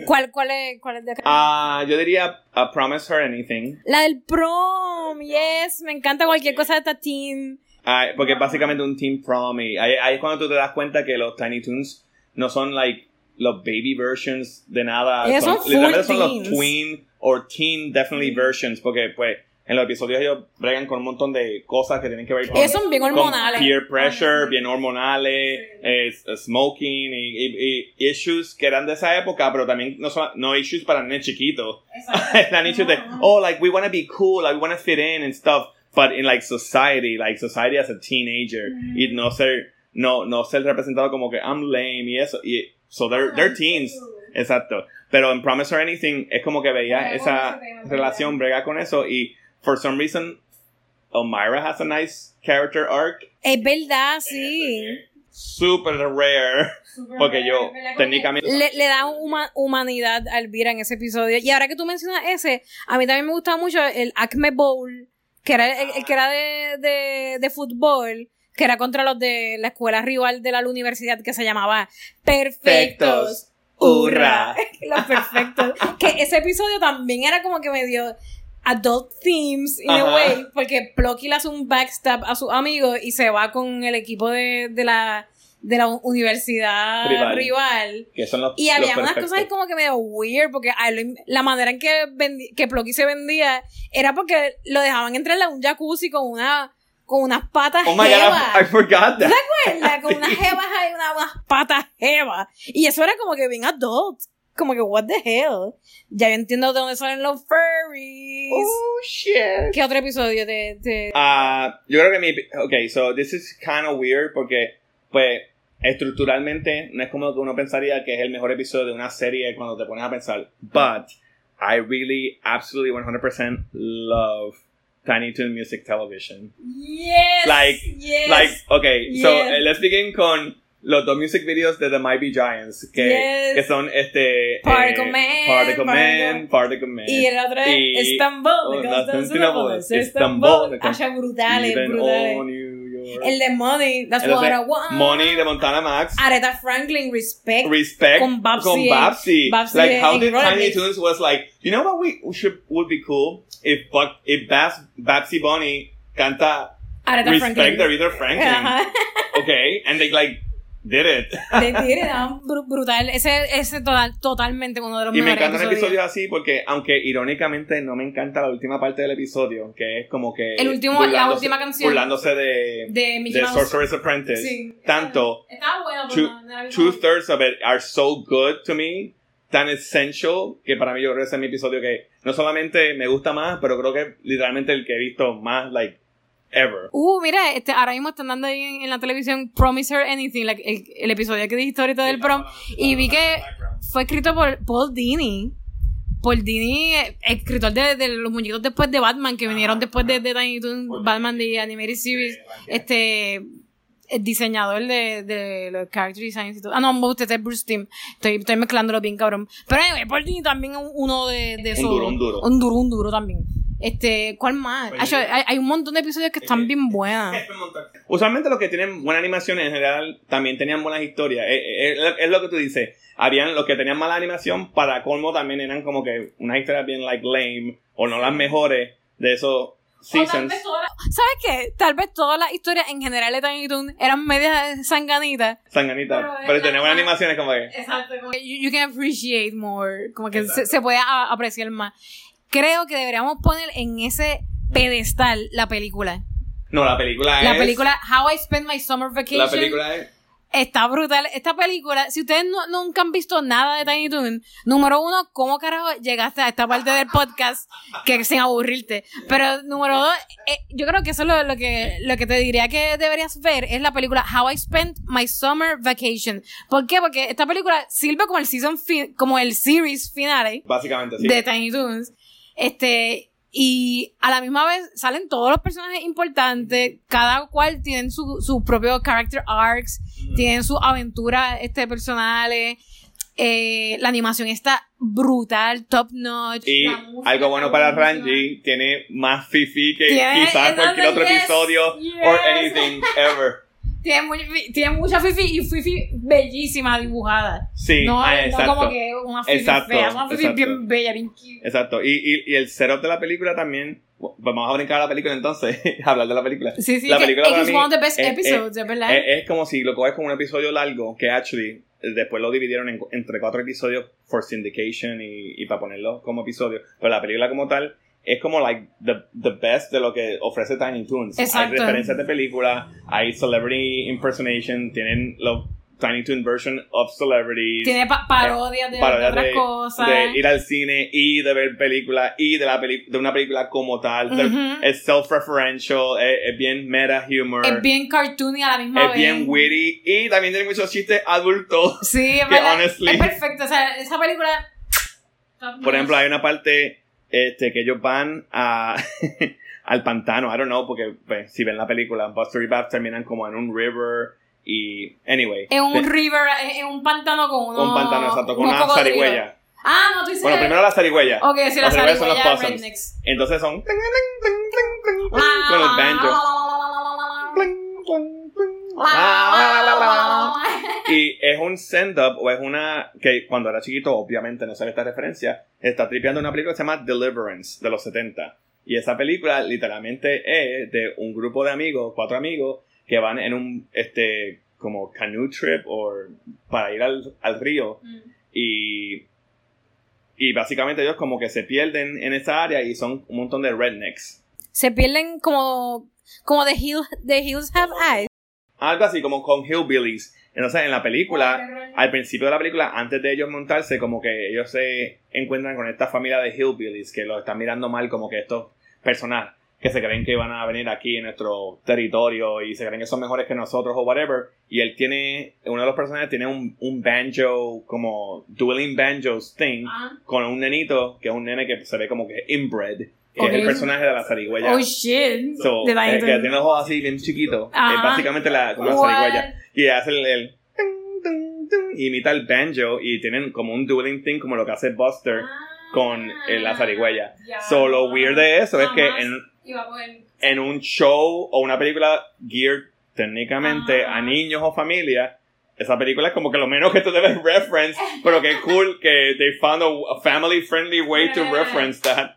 ¿Cuál, cuál es, cuál es de acá? Ah, yo diría uh, Promise Her Anything, La del prom, yes. Me encanta cualquier cosa de esta team. Ah, porque es básicamente un team prom y ahí, ahí es cuando tú te das cuenta que los Tiny Toons no son like los baby versions de nada, Ellos son literalmente full son los twin or teen definitely versions porque pues en los episodios ellos bregan con un montón de cosas que tienen que ver con Ellos son bien con hormonales. peer pressure, bien hormonales, eh, smoking y, y- y issues que eran de esa época, pero también no son no issues para nenes chiquitos. Eran issues de, oh, like we want to be cool, like we want to fit in and stuff, but in like society, like society as a teenager, y no ser, no, no ser representado como que I'm lame y eso, y so they're, they're teens, exacto. Pero en Promise or Anything es como que veía con esa relación, brega con eso, y for some reason, Elmira has a nice character arc, Es verdad, sí. super rare, porque yo técnicamente... Le, le da huma- humanidad a Elvira en ese episodio. Y ahora que tú mencionas ese, a mí también me gustaba mucho el Acme Bowl, que era el, el que era de, de, de fútbol, que era contra los de la escuela rival de la universidad que se llamaba Perfectos. Perfectos. Hurra. los perfectos. que ese episodio también era como que medio adult themes in a way, porque Plucky le hace un backstab a su amigo y se va con el equipo de, de la de la universidad Rival. rival. Que son los, Y los había unas perfectos. cosas como que medio weird, porque la manera en que, vendi- que Plucky se vendía era porque lo dejaban entrar a un jacuzzi con una con unas patas Oh my god, I, forgot that. acuerdas? Con unas jevas ahí, una- unas patas jevas. Y eso era como que bien adult. Como que, what the hell. Ya yo entiendo de dónde salen los furries. Oh shit. ¿Qué otro episodio de, de- Ah, yo creo que mi. Ok, so this is kind of weird porque, pues, estructuralmente no es como que uno pensaría que es el mejor episodio de una serie cuando te pones a pensar. But I really, absolutely 100% love Tiny Toon Music Television. Yes. Like, yes. Like, okay, so Yes. eh, let's begin con los dos music videos de The Might Be Giants, que, Yes. que son este. Particle Man, Particle Man, Particle Man. Y el otro es Constantinople. Estambul, Estambul. Estambul. Asha, brutales, Even brutales. on New York. El de Money, that's Entonces, what I want. Money de Montana Max. Aretha Franklin, Respect. Respect Con Babsy Con Babsy. Babsy like how did. Tiny Toons was like, you know what we, should would be cool if if Babs, Babsy Bunny canta Aretha Respect Franklin. Aretha Franklin. Ajá. Okay, and they like did it. They did it, ah, bru- brutal. Ese, ese total, totalmente uno de los Y me mejores encantan episodios. así porque, aunque irónicamente no me encanta la última parte del episodio, que es como que. El último- la última canción. Burlándose de, De Mickey Mouse. Sorcerer's Apprentice. Sí. Tanto. Estaba bueno, pero Two, no, no two thirds of it are so good to me, tan essential, que para mí yo creo que ese es mi episodio que no solamente me gusta más, pero creo que literalmente el que he visto más, like, ever. Uh, mira, este, ahora mismo están dando ahí en, en la televisión Promise Her Anything, like, el, el episodio que dijiste ahorita del prom, y vi que fue escrito por Paul Dini. Paul Dini, eh, escritor de, de los muñecos después de Batman, que vinieron después de, de Tiny Toon, Batman de Animated Series, este, el diseñador de, de los character designs y todo. Ah, no, usted es Bruce Timm. Estoy, estoy mezclándolo bien, cabrón. Pero anyway, Paul Dini también es uno de, de esos. duro, un duro. Un duro, un duro también. Este, ¿cuál más? Acho, hay, hay un montón de episodios que están bien buenas. Usualmente los que tienen buena animación en general también tenían buenas historias. Eh, eh, Es, es lo que tú dices. Habían los que tenían mala animación, para colmo también eran como que unas historias bien like lame o no las mejores de esos seasons. ¿Sabes qué? Tal vez todas las historias en general de Tiny Toon eran medias sanganitas. Sanganita. Pero Pero, buenas animaciones como que. Exacto. Como que you, you can appreciate more. Como que se, puede a- apreciar más. Creo que deberíamos poner en ese pedestal la película. No, la película es. La película How I Spent My Summer Vacation. La película es. Está brutal. Esta película, si ustedes no- nunca han visto nada de Tiny Toon, número uno, ¿cómo carajo llegaste a esta parte del podcast que sin aburrirte? Pero número dos, eh, yo creo que eso es lo, lo que, lo que te diría que deberías ver, es la película How I Spent My Summer Vacation. ¿Por qué? Porque esta película sirve como el season como el series finale Básicamente, sí. de Tiny Toons. Este, y a la misma vez salen todos los personajes importantes, cada cual tienen su, su propio character arcs, tienen sus aventuras este, personales. eh, la animación está brutal, top notch. Y música algo bueno para. Ranji, tiene más fifi que Tiene- quizás cualquier otro entonces, yes, episodio or anything ever. Tiene, muy- tiene mucha fifi y fifi bellísima dibujada. Sí, no, ah, no como que una fifi Exacto, fea, una fifi exacto. bien bella, bien cute. Exacto. Y, y, y el setup de la película también. Vamos a brincar a la película entonces, hablar de la película. Sí, sí, la película para it's mí one of the best es- episodes, es verdad. Es, es como si lo coges como un episodio largo, que actually eh, después lo dividieron en- entre cuatro episodios for syndication y, y para ponerlo como episodio. Pero la película como tal es como like the, the best de lo que ofrece Tiny Toons. Exacto. Hay referencias de película, hay celebrity impersonation, tienen los Tiny Toon version of celebrities. Tiene pa- parodias de, de parodias otras de, cosas. de ir al cine y de ver películas y de la peli- de una película como tal. De- Ujú. Es self-referential, es, es bien meta humor, es bien cartoony a la misma es vez. bien witty y también tiene muchos chistes adultos. Sí, es que honestly- Es perfecto. O sea, esa película. Por ejemplo, hay una parte este, que ellos van a, al pantano, I don't know, porque pues, si ven la película, Buster y Babs terminan como en un river y, anyway. En un de- river, en un pantano con unos. un pantano, exacto, con una zarigüeya. Ah, no, tú dices. Bueno, primero la zarigüeya. Ok, sí, la Los zarigüeyas son los zarigüeya rednecks. Entonces son con Ah, los banjos. Y es un send-up o es una que cuando era chiquito obviamente no sabe esta referencia, está tripeando una película que se llama Deliverance de los 70. Y esa película literalmente es de un grupo de amigos, cuatro amigos, que van en un este como canoe trip o para ir al, al río Mm. y y básicamente ellos como que se pierden en esa área y son un montón de rednecks. se pierden como, como The, Hill, The Hills Have Eyes. Algo así como con Hillbillies. Entonces, en la película, al principio de la película, antes de ellos montarse, como que ellos se encuentran con esta familia de Hillbillies que los están mirando mal, como que estos personajes que se creen que van a venir aquí en nuestro territorio y se creen que son mejores que nosotros o whatever. Y él tiene, uno de los personajes tiene un, un banjo, como dueling banjos thing, Ah. con un nenito, que es un nene que se ve como que inbred, que Ok. es el personaje de la zarigüeya. Oh shit. So, De eh, Tiny que Toons. tiene los ojos así bien chiquitos. Ajá. Es básicamente la, como la zarigüeya. Y hace el, el y imita el banjo y tienen como un dueling thing como lo que hace Buster con eh, la zarigüeya. Ya. So lo weird de eso es que en, poder- en un show o una película geared técnicamente Ajá. a niños o familia, esa película es como que lo menos que tú debes reference, pero que cool que they found a, family friendly way to Yeah. reference that.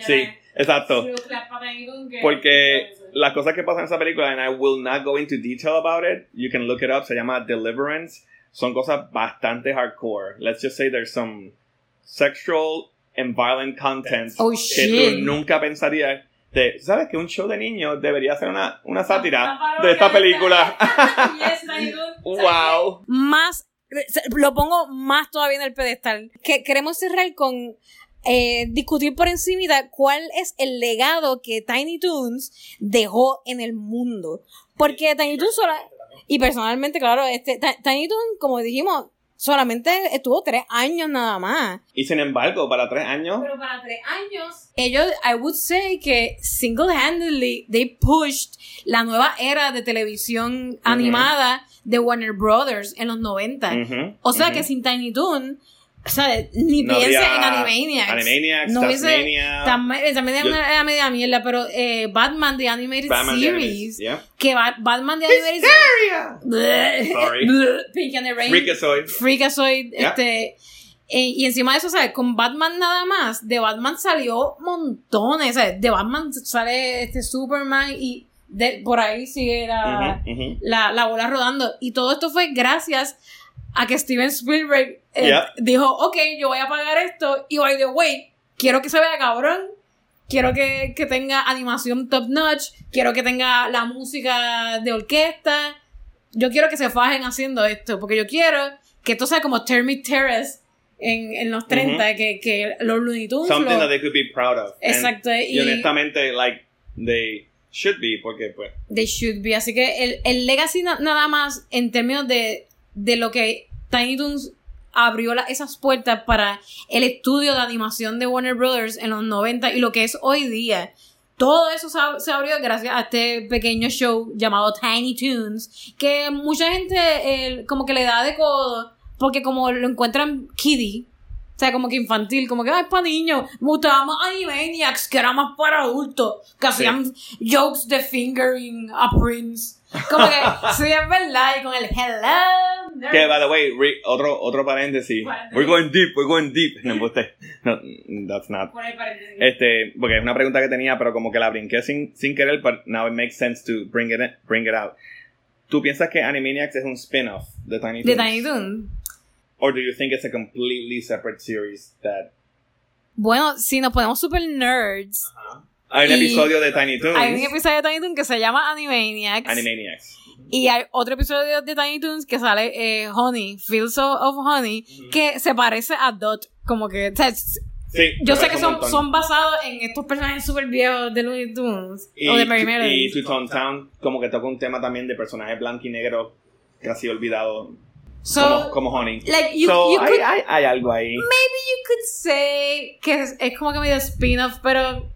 Sí, exacto. Porque las cosas que pasan en esa película, and I will not go into detail about it, you can look it up, se llama Deliverance, son cosas bastante hardcore. Let's just say there's some sexual and violent content Oh, que tú nunca pensarías de, ¿sabes que un show de niños debería ser una, una sátira de esta película? Yes, wow. más lo pongo más todavía en el pedestal que queremos cerrar con eh, discutir por encima cuál es el legado que Tiny Toons dejó en el mundo. Porque Tiny Toons sola y personalmente claro este Ti- Tiny Toons como dijimos solamente estuvo tres años nada más. Y sin embargo, para tres años, pero para tres años ellos I would say que single-handedly they pushed la nueva era de televisión animada de Warner Brothers en los 90 ujú, o sea que sin Tiny Toon, ni No en Animaniacs. Animaniacs, no Tasmania, También, también Yo- una era media mierda, pero eh, Batman The Animated Batman the Series. Animated, yeah. Que Ba- Batman The Animated. Series. Sorry. Pink and the Rain. Freakazoid. Freakazoid, Yeah. este. eh, y encima de eso, ¿sabes? Con Batman nada más, de Batman salió montones, ¿sabes? De Batman sale este Superman y de, por ahí sigue la, Ujú, ujú. la, la bola rodando. Y todo esto fue gracias a que Steven Spielberg eh, Yeah. dijo, ok, yo voy a pagar esto y by the way, quiero que se vea cabrón, quiero que, que tenga animación top notch, quiero que tenga la música de orquesta, yo quiero que se fajen haciendo esto, porque yo quiero que esto sea como Termit Terrace en, en los 30, que, que los Looney Tunes... Something lo- that they could be proud of. And- Exacto, y, y- honestamente, like, they should be, porque pues. They should be. Así que el, el legacy na- nada más en términos de, de lo que Tiny Toons abrió la- esas puertas para el estudio de animación de Warner Brothers en los 90 y lo que es hoy día. Todo eso se, ab- se abrió gracias a este pequeño show llamado Tiny Toons, que mucha gente eh, como que le da de codo, porque como lo encuentran kiddie, o sea, como que infantil, como que "Ay, es para niños. Me gustaba más Animaniacs, que era más para adultos, que hacían jokes de fingering a Prince. Como que, sí, es verdad, y con el hello. nerd". Que, by the way, re- otro, otro paréntesis. We're going deep, we're going deep. No, embuste. no, that's not. Por el paréntesis. Este, porque es una pregunta que tenía, pero como que la brinqué sin, sin querer, but now it makes sense to bring it, bring it out. ¿Tú piensas que Animaniacs es un spin-off de Tiny De Toons? Tiny Toons. Or do you think it's a completely separate series that... Bueno, si nos ponemos super nerds, Hay un Y episodio de Tiny Toons. hay un episodio de Tiny Toons que se llama Animaniacs. Animaniacs. Y hay otro episodio de Tiny Toons que sale eh, Honey, Fields of of Honey, que se parece a Dot. Como que, o sea, Sí. yo sé que son, son basados en estos personajes super viejos de Looney Tunes Y, o de Mary y Melody. To Town Town como que toca un tema también de personajes blanco y negro casi olvidado So, como, como Honey. like, you, so, you hay, could, hay, hay algo ahí. maybe you could say que es, es como que medio spin-off, pero...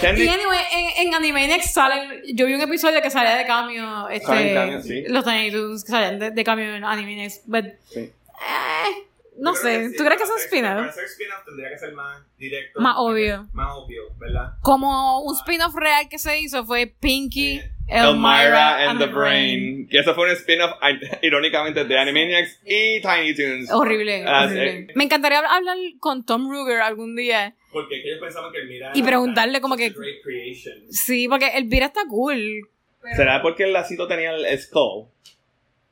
Y anyway, en, en Animaniacs salen, yo vi un episodio que salía de cambio, este, cameo, sí. los Tiny Toons que salían de, de cambio en Animaniacs, but, Sí. eh, no sé, ¿tú crees que es un spin-off? ser spin-off tendría que ser más directo. Más obvio. Más obvio, ¿verdad? Como un spin-off real que se hizo fue Pinky, Elmira, Elmira and the Brain. Que eso fue un spin-off, irónicamente, de Animaniacs y Tiny Toons. Horrible, Ah, horrible. sí. Me encantaría hablar con Tom Ruger algún día. Porque ellos pensaban que Elmira Y preguntarle como que- great creation. Sí, porque Elvira está cool. ¿Será porque el lacito tenía el skull?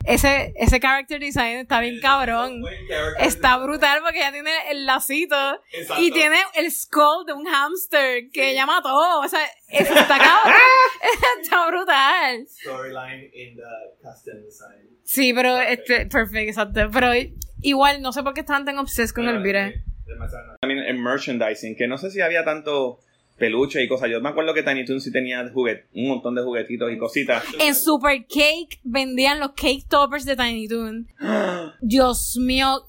Ese, ese character design está bien cabrón. Está brutal porque ella tiene el lacito Exacto. y tiene el skull de un hamster que ella mató. O sea, eso está cabrón. está brutal. Storyline in the custom design. Sí, pero este, perfecto, exacto. Pero igual, no sé por qué estaban tan obsesos con Elvira. También el merchandising, que no sé si había tanto peluche y cosas. Yo me acuerdo que Tiny Toons sí tenía juguet, un montón de juguetitos y cositas. En Super Cake vendían los cake toppers de Tiny Toon. Dios mío,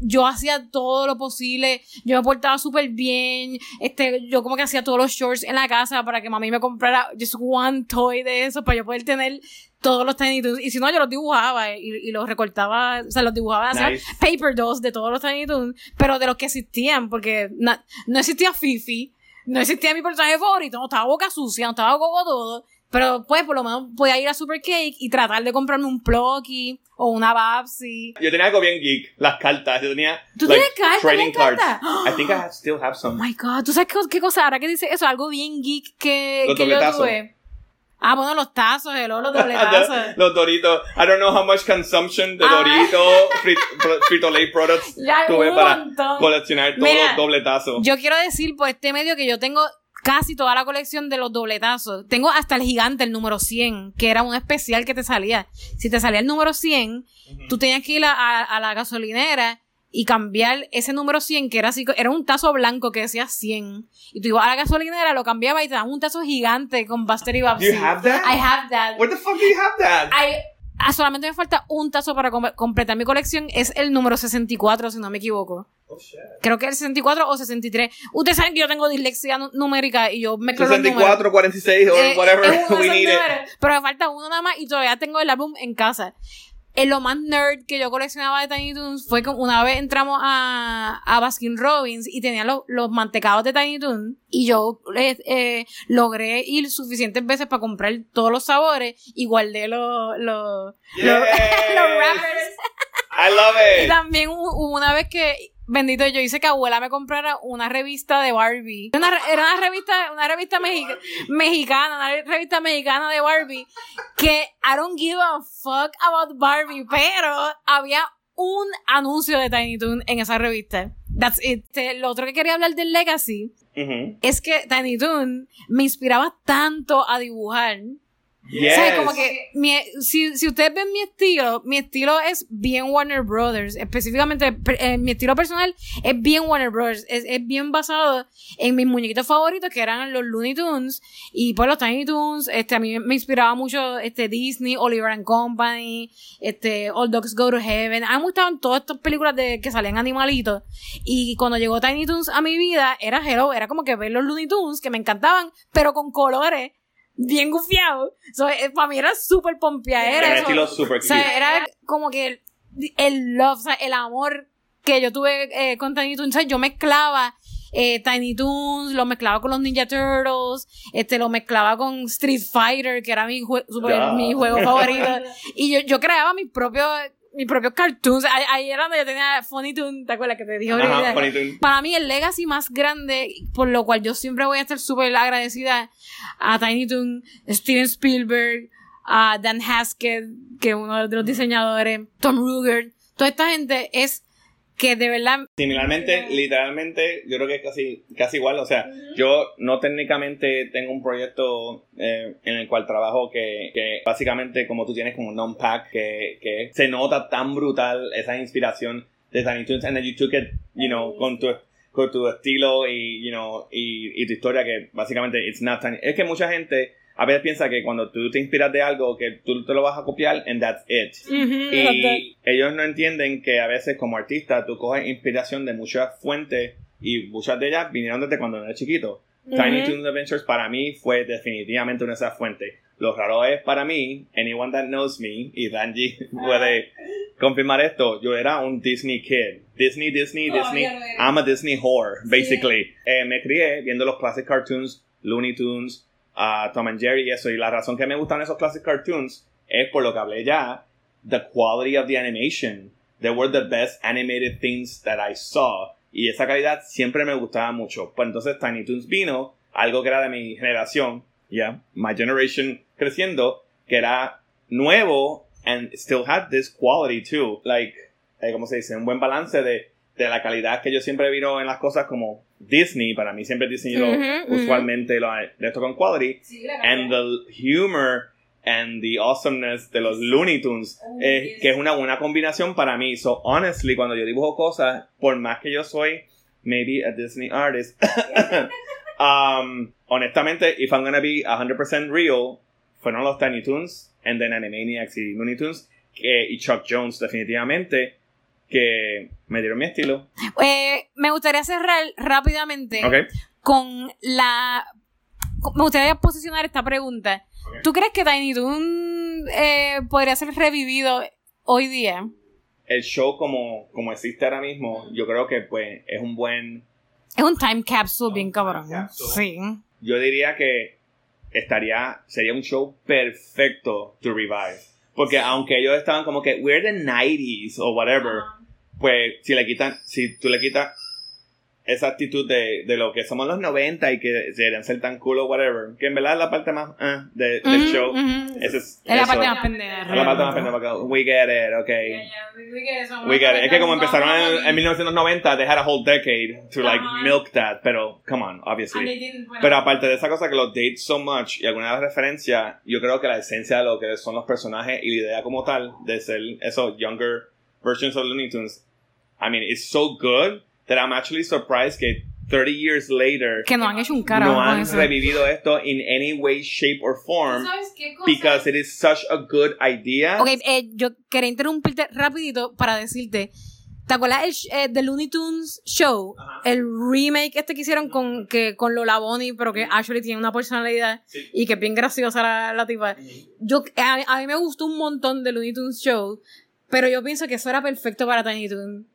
yo hacía todo lo posible. Yo me portaba súper bien. Este, yo como que hacía todos los shorts en la casa para que mami me comprara just one toy de eso para yo poder tener todos los Tiny Toons. Y si no, yo los dibujaba y, y los recortaba, o sea, los dibujaba, Nice. paper dolls de todos los Tiny Toons, pero de los que existían, porque no existía Fifi, no existía mi personaje favorito, no estaba boca sucia, no estaba gogo todo. Pero pues por lo menos podía ir a Super Cake y tratar de comprarme un Plucky o una Babsy. Yo tenía algo bien geek, las cartas. Yo tenía ¿Tú like, tienes trading cards. I think I have, still have Oh some. my god, ¿tú sabes qué, qué cosa? Ahora que dice eso, algo bien geek que, Los que yo tuve. Ah, bueno, los tazos, hello, los dobletazos. los Doritos. I don't know how much consumption de Ah. Doritos, Frit- Frito Lay products Ya, tuve para montón. coleccionar todos Mira, los dobletazos. Yo quiero decir por este medio que yo tengo casi toda la colección de los dobletazos. Tengo hasta el gigante, el número 100, que era un especial que te salía. Si te salía el número 100, tú tenías que ir a, a- a la gasolinera y cambiar ese número 100, que era así, era un tazo blanco que decía 100. Y tú ibas a la gasolinera, lo cambiabas y te daban un tazo gigante con Buster y Babsy. You have that? I have that. Where the fuck do you have that? I- ah, solamente me falta un tazo para com- completar mi colección. Es el número 64, si no me equivoco. Oh shit. Creo que es el 64 o 63. Ustedes saben que yo tengo dislexia nu- numérica y yo mezclo los números. 64, 46 or Eh, whatever we need it. Pero me falta uno nada más y todavía tengo el álbum en casa. En lo más nerd que yo coleccionaba de Tiny Toons fue que una vez entramos a, a Baskin Robbins y tenía los, los mantecados de Tiny Toons y yo eh, eh, logré ir suficientes veces para comprar todos los sabores y guardé los, los, los, Yes. los wrappers. I love Y it. también hu- hubo una vez que, bendito, yo hice que abuela me comprara una revista de Barbie. Era una, era una revista, una revista mexica- mexicana, una revista mexicana de Barbie, que I don't give a fuck about Barbie, pero había un anuncio de Tiny Toon en esa revista. That's it. Este, Lo otro que quería hablar del Legacy es que Tiny Toon me inspiraba tanto a dibujar. Yes. Como que mi- si, si ustedes ven mi estilo, mi estilo es bien Warner Brothers. Específicamente, eh, mi estilo personal es bien Warner Brothers. Es, es bien basado en mis muñequitos favoritos, que eran los Looney Tunes y pues los Tiny Toons. Este, a mí me inspiraba mucho este, Disney, Oliver and Company, este, All Dogs Go to Heaven. A mí me gustaban todas estas películas de que salían animalitos. Y cuando llegó Tiny Toons a mi vida, era hello, era como que ver los Looney Tunes, que me encantaban, pero con colores bien gufiado. So, eh, para mí era súper pompeadera. Era estilo super O sea, era como que el, el love, o sea, el amor que yo tuve eh, con Tiny Toons. O sea, yo mezclaba eh, Tiny Toons, lo mezclaba con los Ninja Turtles, este, lo mezclaba con Street Fighter, que era mi, jue- super- Ya. mi juego favorito. y yo, yo creaba mis propios, mis propios cartoons. Ahí, ahí era donde yo tenía Funny Toon, ¿te acuerdas que te dije? Ajá. Para mí el legacy más grande, por lo cual yo siempre voy a estar súper agradecida a Tiny Toon, Steven Spielberg, a Dan Haskett, que es uno de los diseñadores, Tom Ruger, toda esta gente es que de verdad Similarmente, literalmente, yo creo que es casi, casi igual. O sea, yo no técnicamente tengo un proyecto eh, en el cual trabajo que, que básicamente como tú tienes como un non-pack que, que se nota tan brutal esa inspiración de Tiny Toons and then you took it, you know, con tu, con tu estilo y, you know, y, y tu historia que básicamente it's not tiny. Es que mucha gente a veces piensa que cuando tú te inspiras de algo que tú te lo vas a copiar and that's it. Y ellos no entienden que a veces como artista tú coges inspiración de muchas fuentes y muchas de ellas vinieron desde cuando eres chiquito. Tiny. Toons Adventures para mí fue definitivamente una de esas fuentes. Lo raro es para mí, anyone that knows me, y Danji puede confirmar esto, yo era un Disney kid. Disney, Disney, Disney. Lo eres. I'm a Disney whore, basically. Eh, me crié viendo los classic cartoons, Looney Tunes, a Tom and Jerry y eso. Y la razón que me gustan esos classic cartoons es por lo que hablé ya, the quality of the animation. They were the best animated things that I saw. Y esa calidad siempre me gustaba mucho. Pues entonces Tiny Toons vino, algo que era de mi generación, ya, my generation creciendo, que era nuevo and still had this quality too. Like, eh, ¿cómo se dice? Un buen balance de, de la calidad que yo siempre vino en las cosas como Disney. Para mí siempre Disney lo, Ujú, ujú. usualmente lo de esto con quality. And the humor and the awesomeness de los Looney Tunes, eh, que es una buena combinación para mí. So, honestly, cuando yo dibujo cosas, por más que yo soy maybe a Disney artist, um, honestamente, if I'm gonna be 100% real, fueron los Tiny Toons, and then Animaniacs y Looney Tunes, que, y Chuck Jones, definitivamente, que me dieron mi estilo. Eh, me gustaría cerrar rápidamente con la. Me gustaría posicionar esta pregunta. ¿Tú crees que Tiny Toon eh, podría ser revivido hoy día? El show como, como existe ahora mismo, yo creo que pues es un buen Es un time capsule bien cabrón. capsule. Sí. yo diría que estaría sería un show perfecto to revive porque aunque ellos estaban como que we're the 90s o whatever pues si le quitan si tú le quitas esa actitud de, de lo que somos los 90 y que deberían ser tan cool o whatever que en verdad es la parte más eh, de- del Ujú, show ujú. Ese es, Es la eso. parte más pendeja. Es la parte más pendeja we get it okay We We get it. Es que como empezaron en, en 1990, they had a whole decade to like milk that, pero come on, obviously. Pero aparte de esa cosa que los dates so much y alguna de las referencias, yo creo que la esencia de lo que son los personajes y la idea como tal de ser esos younger versions of Looney Tunes, I mean, it's so good that I'm actually surprised que 30 years later Que no han hecho un carajo no con han eso. revivido esto in any way, shape or form ¿Sabes qué cosa? because it is such a good idea. Ok, eh, yo quería interrumpirte rapidito para decirte. ¿Te acuerdas el eh, de Looney Tunes Show? El remake este que hicieron con, que, con Lola Bonnie, pero que Ashley tiene una personalidad Sí. y que es bien graciosa la, la tipa. Yo, a, a mí me gustó un montón de Looney Tunes Show, pero yo pienso que eso era perfecto para Tiny Toon.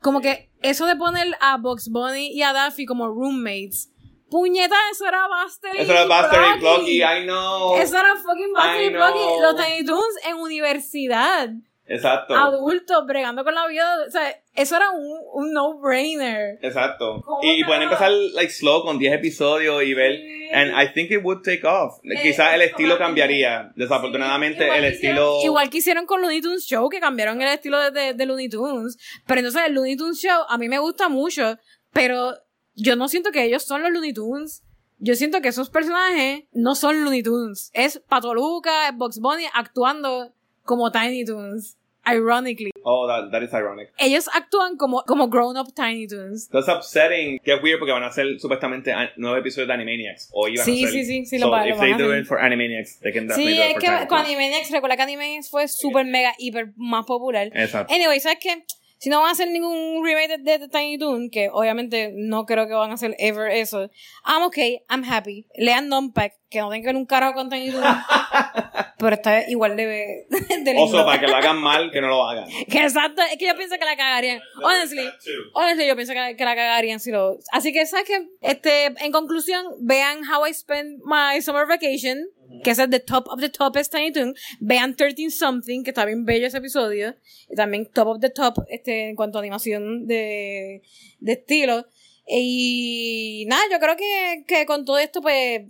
Como que eso de poner a Bugs Bunny y a Daffy como roommates. Puñeta, eso era Buster y Eso era Buster y Blocky. I know. Eso era fucking Buster y Blocky. Los Tiny Toons en universidad. Exacto. Adultos bregando con la vida. O sea, eso era un, un no-brainer. Exacto. ¿Cómo Y pueden empezar like slow con 10 episodios y ver. Sí. And I think it would take off. Quizás el estilo cambiaría. Desafortunadamente el estilo. Igual que hicieron con Looney Tunes Show, que cambiaron el estilo de, de, de Looney Tunes. Pero entonces el Looney Tunes Show a mí me gusta mucho, pero yo no siento que ellos son los Looney Tunes. Yo siento que esos personajes no son Looney Tunes. Es Pato Luca, es Bugs Bunny actuando como Tiny Toons. Ironically. Oh, that, that is ironic. Ellos actúan como, como grown-up Tiny Toons. That's upsetting. Que es weird porque van a hacer supuestamente nueve episodios de Animaniacs. O iban Sí, a hacer. sí, sí, sí, so lo va- if lo they van a do it for Animaniacs, they can definitely Sí, do it es for que Tiny con. Animaniacs, recuerda que Animaniacs fue súper mega, hiper más popular. Exacto. Anyway, ¿sabes qué? Si no van a hacer ningún remake de, de Tiny Toon, que obviamente no creo que van a hacer ever eso, I'm okay, I'm happy. Lean Numpack, que no tenga que ver un carajo con Tiny Toon, pero está igual de, de lindo. Oso, para que lo hagan mal, que no lo hagan. Que exacto, es que yo pienso que la cagarían. Honestly, honestly, yo pienso que, la- que la cagarían si lo. Así que, ¿sabes qué? Este, en conclusión, vean How I Spent My Summer Vacation, que es el the top of the top es Tiny Toon. Vean 13 Something, que está bien bello ese episodio. Y también top of the top, este, en cuanto a animación de, de estilo. Y nada, yo creo que, que con todo esto, pues,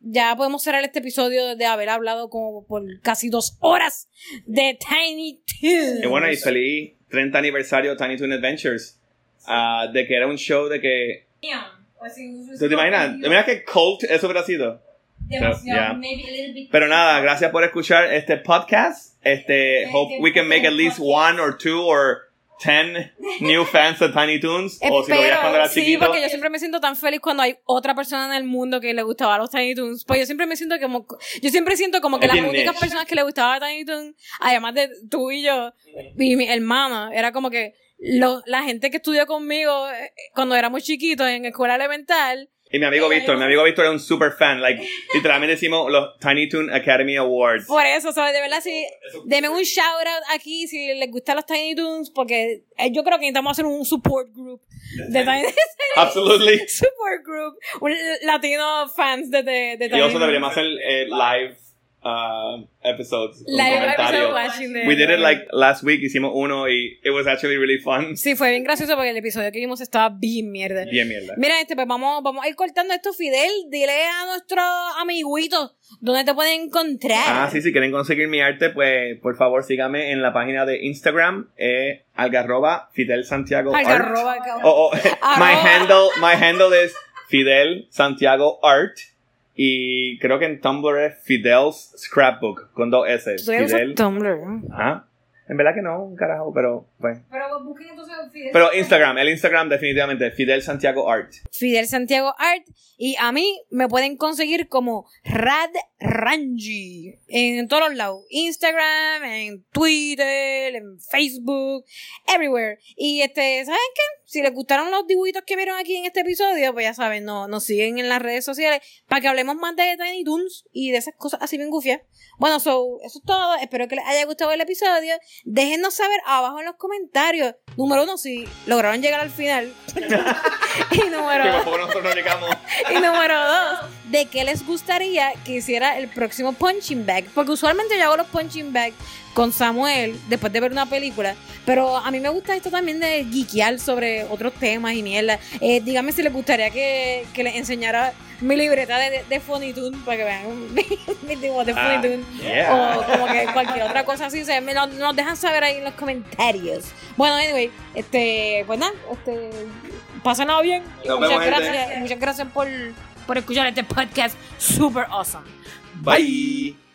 ya podemos cerrar este episodio de haber hablado como por casi dos horas de Tiny Toon. Y bueno, y feliz 30 aniversario de Tiny Toon Adventures. Ah, de que era un show de que. ¿Tú te imaginas? ¿Te imaginas que cult eso hubiera sido? Demasiado, Yeah. maybe a little bit. Pero nada, gracias por escuchar este podcast. Este, hope we can make at least one or two or ten new fans of Tiny Toons. O si lo veías cuando era sí, chiquito. porque yo siempre me siento tan feliz cuando hay otra persona en el mundo que le gustaba los Tiny Toons. Pues yo siempre me siento como, yo siempre siento como que Es las únicas niche. personas que le gustaba Tiny Toons, además de tú y yo, y mi hermana, era como que lo- la gente que estudió conmigo eh, cuando éramos chiquitos en escuela elemental, Y mi amigo Víctor, mi amigo Víctor es un super fan. Like, literalmente decimos los Tiny Toon Academy Awards. por eso, ¿sabes? De verdad, sí, denme un shout out aquí si les gustan los Tiny Toons, porque eh, yo creo que necesitamos hacer un support group de Tiny Absolutely. support group, un latino fans de, de, de Y Tiny eso Toons. deberíamos hacer eh, live uh, episodes. Live episode watching We did it like last week, hicimos uno y it was actually really fun. Sí, fue bien gracioso porque el episodio que vimos estaba bien mierda. Bien mierda. Mira, este, pues vamos, vamos a ir cortando esto, Fidel. Dile a nuestros amiguitos dónde te pueden encontrar. Ah, sí, si quieren conseguir mi arte, pues por favor síganme en la página de Instagram, eh, algarroba Fidel Santiago Art. Algarroba. Oh, oh, my Arroba. handle, my handle is Fidel Santiago Art. Y creo que en Tumblr es Fidel's Scrapbook con dos S. Fidel. Tumblr. Ajá. En verdad que no, un carajo, pero pues. Pero busquen entonces Fidel. Pero Instagram, el Instagram definitivamente, Fidel Santiago Art. Fidel Santiago Art. Y a mí me pueden conseguir como Rad Rangi en todos los lados. Instagram, en Twitter, en Facebook, everywhere. Y este, ¿saben qué? Si les gustaron los dibujitos que vieron aquí en este episodio, pues ya saben, no, nos siguen en las redes sociales para que hablemos más de Tiny Toons y de esas cosas así bien gufias. Bueno, so, eso es todo. Espero que les haya gustado el episodio. Déjennos saber abajo en los comentarios. Número uno, si lograron llegar al final. y número Que por poco nosotros no llegamos. y número dos, ¿de qué les gustaría que hiciera el próximo punching bag? Porque usualmente yo hago los punching bag con Samuel después de ver una película, pero a mí me gusta esto también de geekear sobre otros temas y mierda. Eh, díganme si les gustaría que, que les enseñara mi libreta de, de, Toon para que vean mis dibujos de Funny Ah, Toon. yeah. O como que cualquier otra cosa así. O sea, me lo- nos dejan saber ahí en los comentarios. Bueno, anyway, este, pues nada, este, pásenlo bien. Nos muchas vemos, gente. gracias, muchas gracias por, por escuchar este podcast super awesome. Bye.